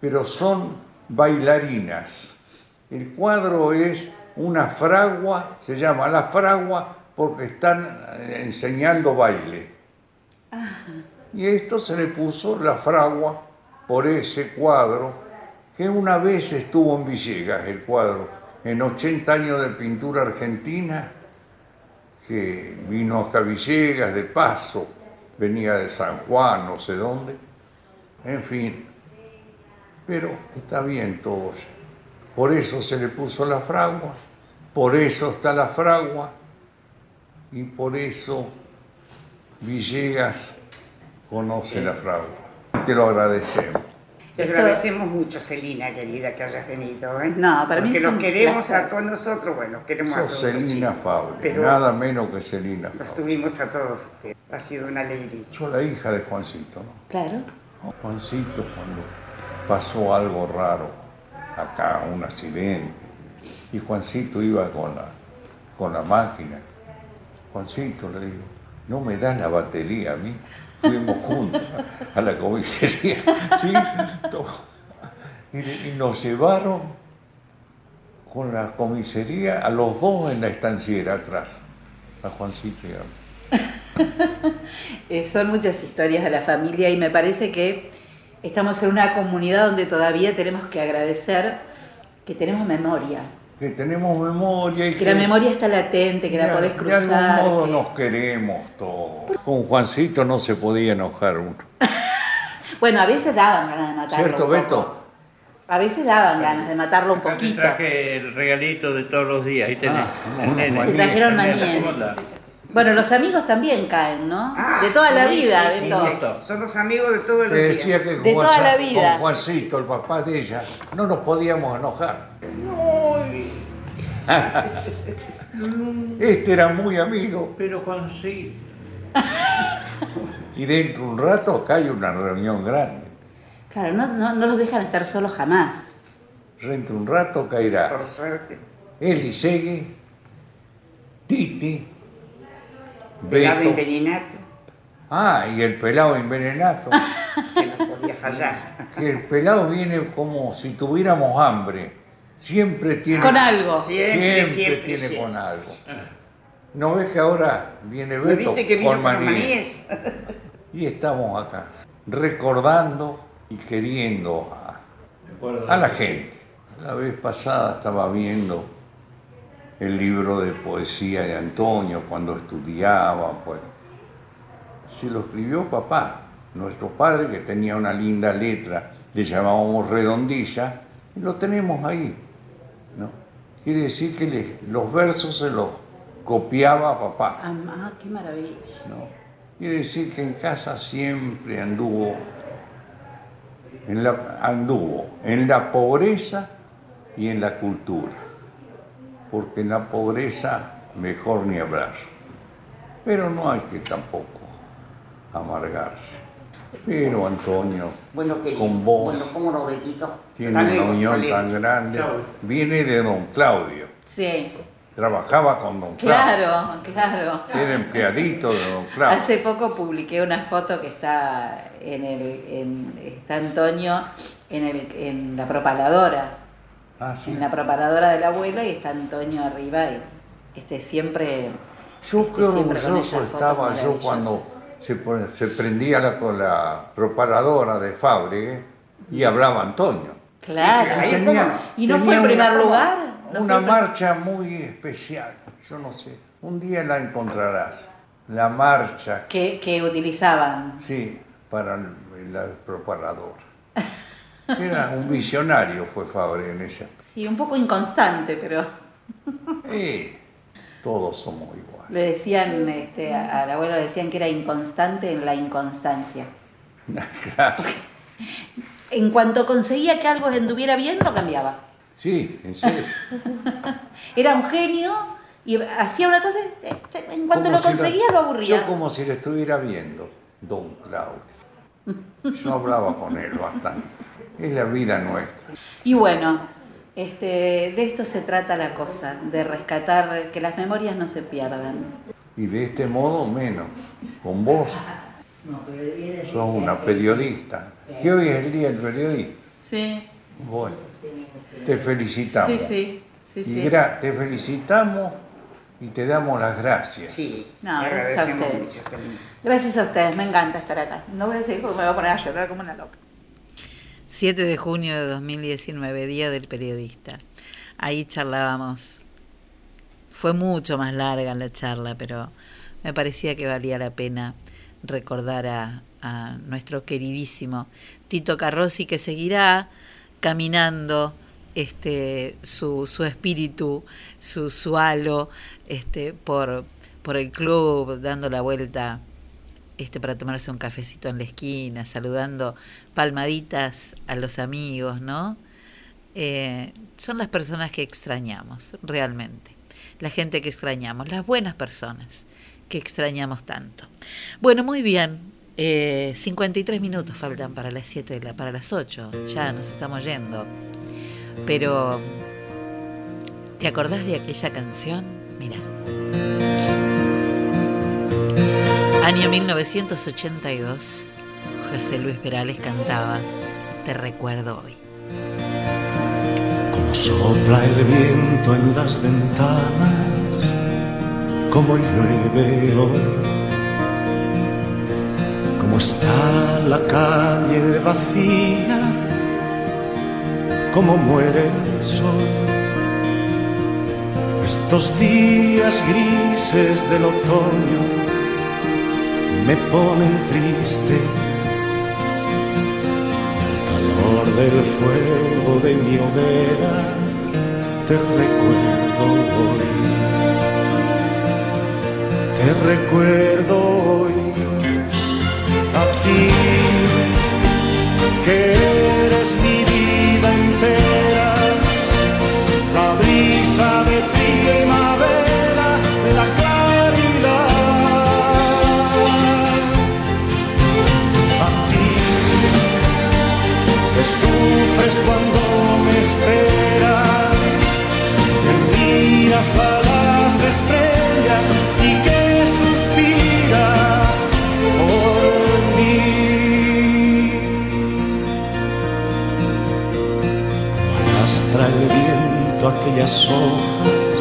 Pero son bailarinas. El cuadro es una fragua, se llama la fragua porque están eh, enseñando baile. Y esto se le puso la fragua por ese cuadro, que una vez estuvo en Villegas, el cuadro, en 80 años de pintura argentina, que vino acá a Villegas de paso, venía de San Juan, no sé dónde, en fin, pero está bien todo. Por eso se le puso la fragua, por eso está la fragua y por eso Villegas conoce la fragua. Te lo agradecemos. Te agradecemos mucho, Celina, querida, que hayas venido. ¿eh? No, para mí Porque es los un queremos placer. a todos nosotros, bueno, queremos a Sos todos. los Celina Pero nada menos que Celina Los Fabri. tuvimos a todos ustedes. Ha sido una alegría. Yo la hija de Juancito, ¿no? Claro. Juancito cuando pasó algo raro acá, un accidente, y Juancito iba con la, con la máquina. Juancito le digo, no me das la batería a mí. Fuimos juntos a la comisaría, ¿sí? Y, nos llevaron con la comisaría a los dos en la estanciera atrás, a Juancito y a. Eh, son muchas historias de la familia y me parece que estamos en una comunidad donde todavía tenemos que agradecer que tenemos memoria, Que tenemos memoria y que la memoria está latente, que la de- podés De cruzar. algún modo que- nos queremos todos. Con Juancito no se podía enojar uno. Bueno, a veces daban ganas de matarlo. ¿Cierto, un poco. Beto? A veces daban ganas de matarlo un Acá te poquito. traje el regalito de todos los días. Ahí tenés. el nene. Te trajeron maníes. Bueno, los amigos también caen, ¿no? Ah, de toda la vida, sí, sí, Beto. sí. Somos amigos de todo el Le día. decía que De toda la vida. con Juancito, el papá de ella, no nos podíamos enojar. Este era muy amigo. Pero Juancito. Y dentro de un rato acá hay una reunión grande. Claro, no, no, no los dejan estar solos jamás. Dentro de un rato caerá Por suerte. Elisegui, Titi, Pelado Beto. envenenado, Ah, y el pelado envenenado. que no podía fallar. que el pelado viene como si tuviéramos hambre. Siempre tiene. Con algo. Siempre, Siempre, siempre, tiene siempre. con algo. ¿No ves que ahora viene ¿No Beto viste que vino con maníes? Y estamos acá, recordando y queriendo a, a la gente. La vez pasada estaba viendo el libro de poesía de Antonio cuando estudiaba, pues. Se lo escribió papá, nuestro padre que tenía una linda letra, le llamábamos redondilla, y lo tenemos ahí. ¿no? Quiere decir que le- los versos se los copiaba a papá. Ah, ah, qué maravilla. ¿no? Quiere decir que en casa siempre anduvo en la, anduvo en la pobreza y en la cultura, porque en la pobreza mejor ni hablar. Pero no hay que tampoco amargarse. Pero Antonio, Bueno, querido. con vos, Bueno, tiene una unión tan grande, viene de don Claudio, Sí, trabajaba con don Claudio, claro, claro. era empleadito de don Claudio. Hace poco publiqué una foto que está en el, en, está Antonio en, el, en la propaladora, Ah, sí. en la propaladora de la abuela y está Antonio arriba y este siempre Yo este, qué siempre con orgulloso estaba yo cuando se, prendía la, con la propaladora de Fábregue y hablaba Antonio. Claro. Y tenía- ¿Y no fue el primer una- lugar? ¿No Una marcha muy especial, yo no sé, un día la encontrarás. La marcha, que, que utilizaban. sí, para el- la propaladora. Era un visionario fue Fabre en ese. Sí, un poco inconstante, pero Eh, todos somos iguales. le decían, este, a- al abuelo le decían que era inconstante en la inconstancia. Claro. En cuanto conseguía que algo anduviera bien, lo cambiaba. Sí, en serio. Era un genio y hacía una cosa, este, en cuanto Como lo si conseguía lo aburría. Yo como si le estuviera viendo, don Claudio. Yo hablaba con él bastante. Es la vida nuestra. Y bueno, este, de esto se trata la cosa, de rescatar que las memorias no se pierdan. Y de este modo menos. Con vos. Sos una periodista. Que hoy es el día del periodista. Sí, Bueno, te felicitamos. sí, sí, sí. Y sí. gra- te felicitamos y te damos las gracias. Sí, No, gracias a ustedes. mucho. Gracias a ustedes, me encanta estar acá. No voy a seguir porque me voy a poner a llorar como una loca. 7 de junio de 2019, Día del Periodista. Ahí charlábamos. Fue mucho más larga la charla, pero me parecía que valía la pena recordar a, a nuestro queridísimo Tito Carrossi, que seguirá caminando este, su, su espíritu, su, su halo este, por, por el club, dando la vuelta este, para tomarse un cafecito en la esquina, saludando palmaditas a los amigos, ¿no? Eh, son las personas que extrañamos, realmente. La gente que extrañamos, las buenas personas que extrañamos tanto. Bueno, muy bien. Eh, 53 minutos faltan para las 7, de la- para las 8. Ya nos estamos yendo. Pero, ¿te acordás de aquella canción? Mira. Año 1982. José Luis Perales cantaba Te recuerdo hoy. Como sopla el viento en las ventanas, como llueve hoy, como está la calle vacía, como muere el sol. Estos días grises del otoño me ponen triste calor del fuego de mi hoguera, te recuerdo hoy. Te recuerdo hoy a ti, que sufres cuando me esperas, que miras a las estrellas y que suspiras por mí. Arrastra el viento aquellas hojas,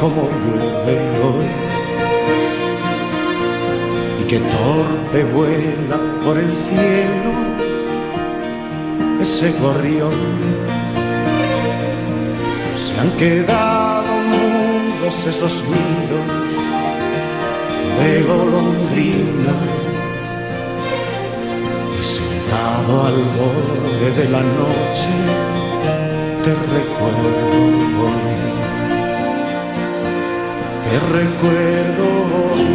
como llueve hoy y que torpe vuela por el cielo ese gorrión. Se han quedado mudos esos nidos de golondrina y sentado al borde de la noche te recuerdo hoy. Te recuerdo hoy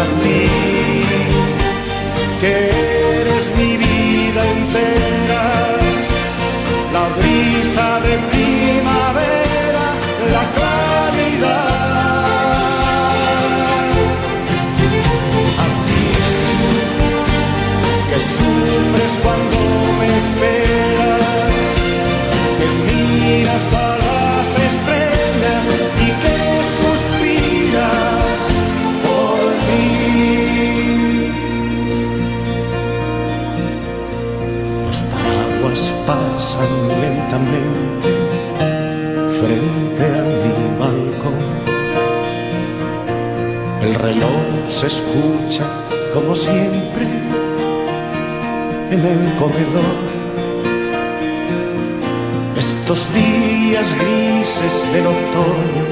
a ti que de primavera, la claridad. A ti que sufres cuando me esperas, que miras a las estrellas y que suspiras por mí. Los paraguas pasan frente a mi balcón. El reloj se escucha como siempre en el comedor. Estos días grises del otoño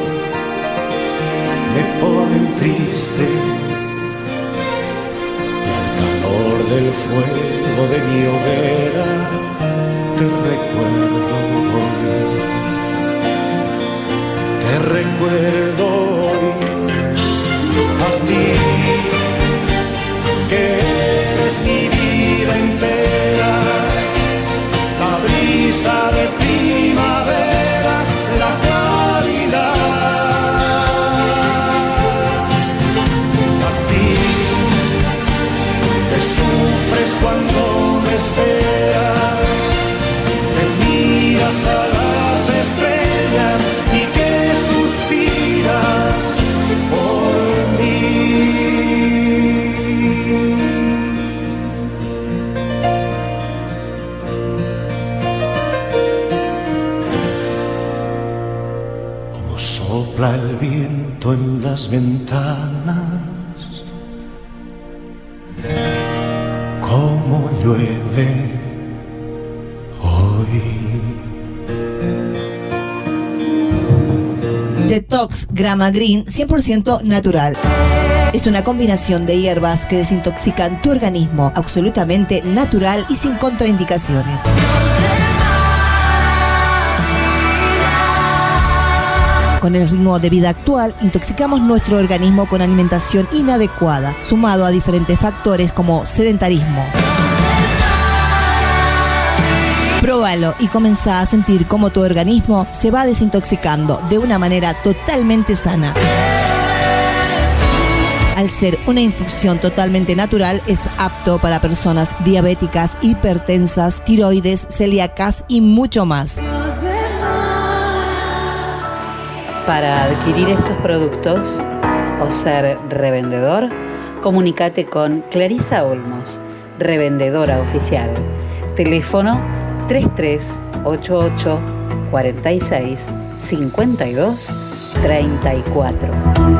me ponen triste calor del fuego de mi hoguera, te recuerdo hoy. Te recuerdo hoy a ti, Como llueve hoy. Detox Grama Green 100% natural. Es una combinación de hierbas que desintoxican tu organismo, absolutamente natural y sin contraindicaciones. Con el ritmo de vida actual, intoxicamos nuestro organismo con alimentación inadecuada, sumado a diferentes factores como sedentarismo. Próbalo y comenzá a sentir cómo tu organismo se va desintoxicando de una manera totalmente sana. Al ser una infusión totalmente natural, es apto para personas diabéticas, hipertensas, tiroides, celíacas y mucho más. Para adquirir estos productos o ser revendedor, comunícate con Clarisa Olmos, revendedora oficial. Teléfono 3388 46 52 34.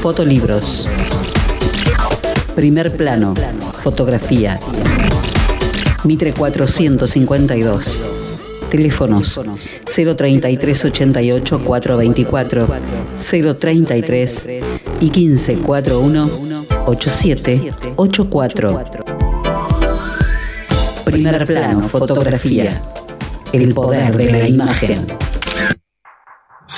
fotolibros. Primer plano, fotografía. Mitre 452. Teléfonos 033 88 424 033 y 1541 8784. Primer plano, fotografía. El poder de la imagen.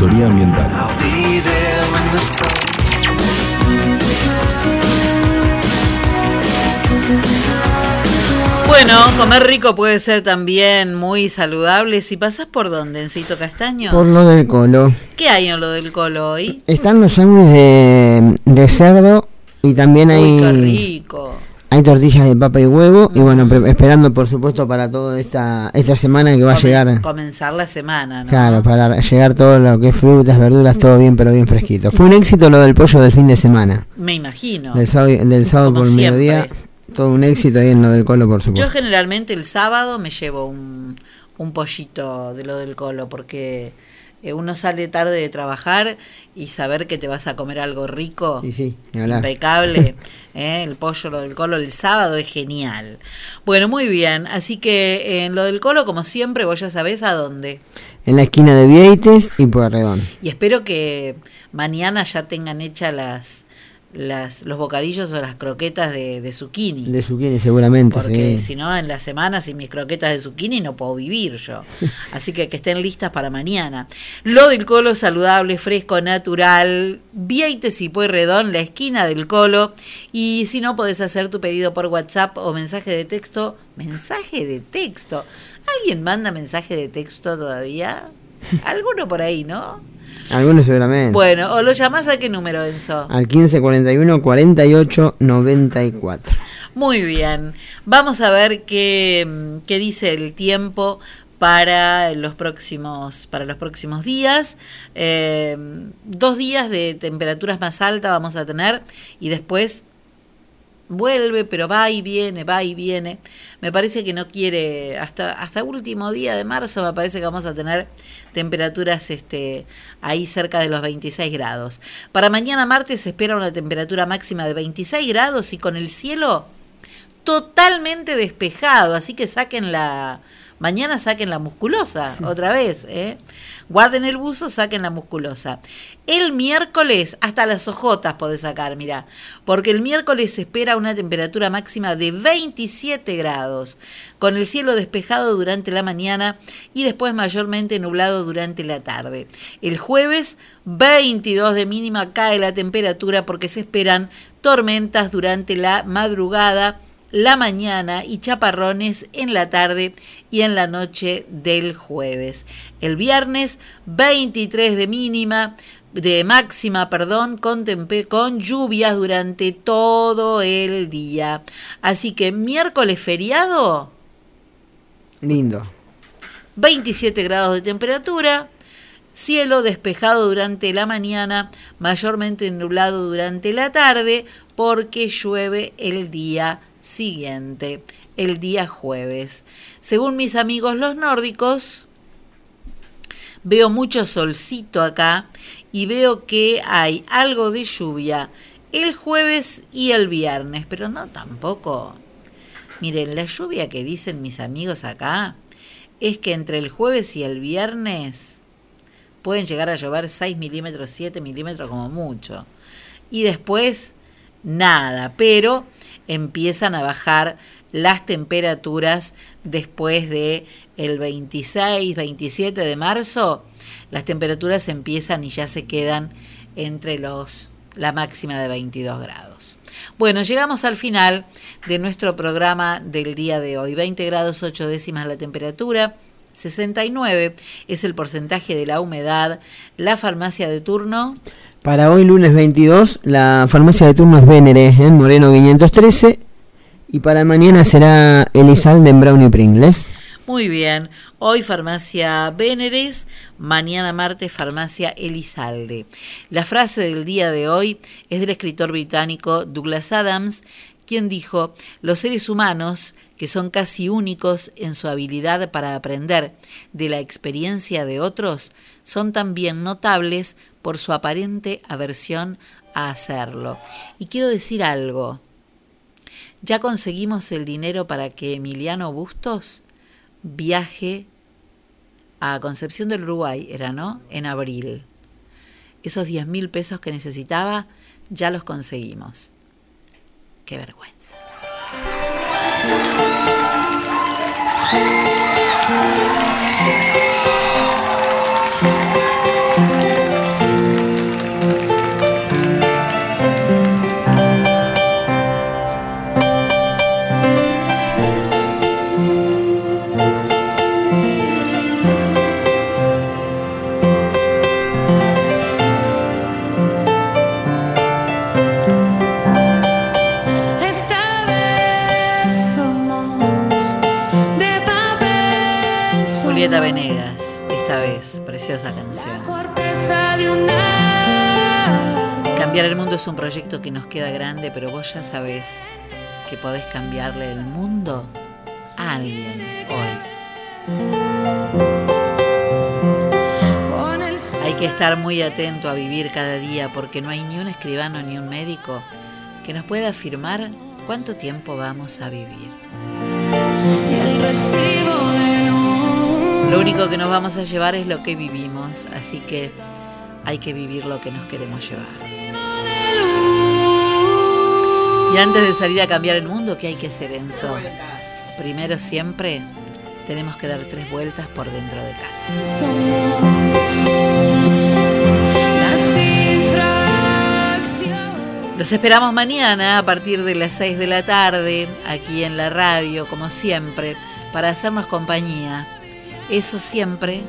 ambiental. Bueno, comer rico puede ser también muy saludable. Si pasás por dónde, Encito Castaño. Por lo del colo. ¿Qué hay en lo del colo hoy? Están los sándwiches de, de cerdo y también hay Uy, qué rico. Hay tortillas de papa y huevo y bueno, pre- esperando por supuesto para toda esta esta semana que va a llegar. Comenzar la semana, ¿no? Claro, para llegar todo lo que es frutas, verduras, todo bien pero bien fresquito. Fue un éxito lo del pollo del fin de semana. Me imagino. Del sábado, del sábado por siempre. mediodía, todo un éxito ahí en lo del colo por Yo supuesto. generalmente el sábado me llevo un, un pollito de lo del colo porque eh, uno sale tarde de trabajar y saber que te vas a comer algo rico, Y sí, impecable, eh, el pollo, lo del colo el sábado es genial. Bueno, muy bien, así que en lo del colo, como siempre, vos ya sabés a dónde. En la esquina de Vieites y Pueyrredón. Y espero que mañana ya tengan hechas las, las, los bocadillos o las croquetas de, de zucchini. De zucchini seguramente, Porque sí. si no, en la semana sin mis croquetas de zucchini no puedo vivir yo. Así que que estén listas para mañana. Lo del colo saludable, fresco, natural. Vieites y Pueyrredón, la esquina del colo. Y si no, podés hacer tu pedido por WhatsApp o mensaje de texto. ¿Mensaje de texto? ¿Alguien manda mensaje de texto todavía? Alguno por ahí, ¿no? Algunos seguramente. Bueno, o lo llamás a qué número, Enzo. Al 1541 48 94. Muy bien. Vamos a ver qué, mm, qué dice el tiempo para los próximos para los próximos días Eh, dos días de temperaturas más altas vamos a tener y después vuelve pero va y viene va y viene. Me parece que no quiere hasta hasta último día de marzo me parece que vamos a tener temperaturas este ahí cerca de los 26 grados. Para mañana martes se espera una temperatura máxima de 26 grados y con el cielo totalmente despejado, así que saquen la mañana saquen la musculosa otra vez, ¿eh? Guarden el buzo, saquen la musculosa. El miércoles hasta las ojotas podés sacar, mira, porque el miércoles se espera una temperatura máxima de 27 grados, con el cielo despejado durante la mañana y después mayormente nublado durante la tarde. El jueves 22 de mínima cae la temperatura porque se esperan tormentas durante la madrugada la mañana y chaparrones en la tarde y en la noche del jueves. El viernes 23 de mínima, de máxima, perdón, con, con lluvias durante todo el día. Así que miércoles feriado, Lindo. 27 grados de temperatura, cielo despejado durante la mañana, mayormente nublado durante la tarde, porque llueve el día siguiente, el día jueves. Según mis amigos los nórdicos, veo mucho solcito acá y veo que hay algo de lluvia el jueves y el viernes, pero no tampoco. Miren, la lluvia que dicen mis amigos acá es que entre el jueves y el viernes pueden llegar a llover 6 milímetros, 7 milímetros como mucho. Y después, nada, pero empiezan a bajar las temperaturas después de el 26, 27 de marzo. Las temperaturas empiezan y ya se quedan entre los la máxima de 22 grados. Bueno, llegamos al final de nuestro programa del día de hoy. 20 grados 8 décimas la temperatura, 69 es el porcentaje de la humedad. La farmacia de turno, Para hoy lunes 22, la farmacia de turno es Vénere en Moreno 513 y para mañana será Elizalde en Brown y Pringles. muy bien. Hoy farmacia Véneres, mañana martes farmacia Elizalde. La frase del día de hoy es del escritor británico Douglas Adams, quien dijo, los seres humanos, que son casi únicos en su habilidad para aprender de la experiencia de otros, son también notables por su aparente aversión a hacerlo. Y quiero decir algo, ya conseguimos el dinero para que Emiliano Bustos viaje a Concepción del Uruguay, era, ¿no? En abril. Esos 10 mil pesos que necesitaba, ya los conseguimos. Qué vergüenza. Thank you. Preciosa canción. Cambiar el mundo es un proyecto que nos queda grande, pero vos ya sabés que podés cambiarle el mundo a alguien hoy. Hay que estar muy atento a vivir cada día porque no hay ni un escribano ni un médico que nos pueda afirmar cuánto tiempo vamos a vivir. Lo único que nos vamos a llevar es lo que vivimos, así que hay que vivir lo que nos queremos llevar. Y antes de salir a cambiar el mundo, ¿qué hay que hacer, Enzo? Primero siempre tenemos que dar tres vueltas por dentro de casa. Los esperamos mañana a partir de las 6 de la tarde, aquí en la radio, como siempre, para hacernos compañía. Eso siempre,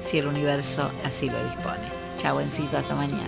si el universo así lo dispone. Chau, hasta mañana.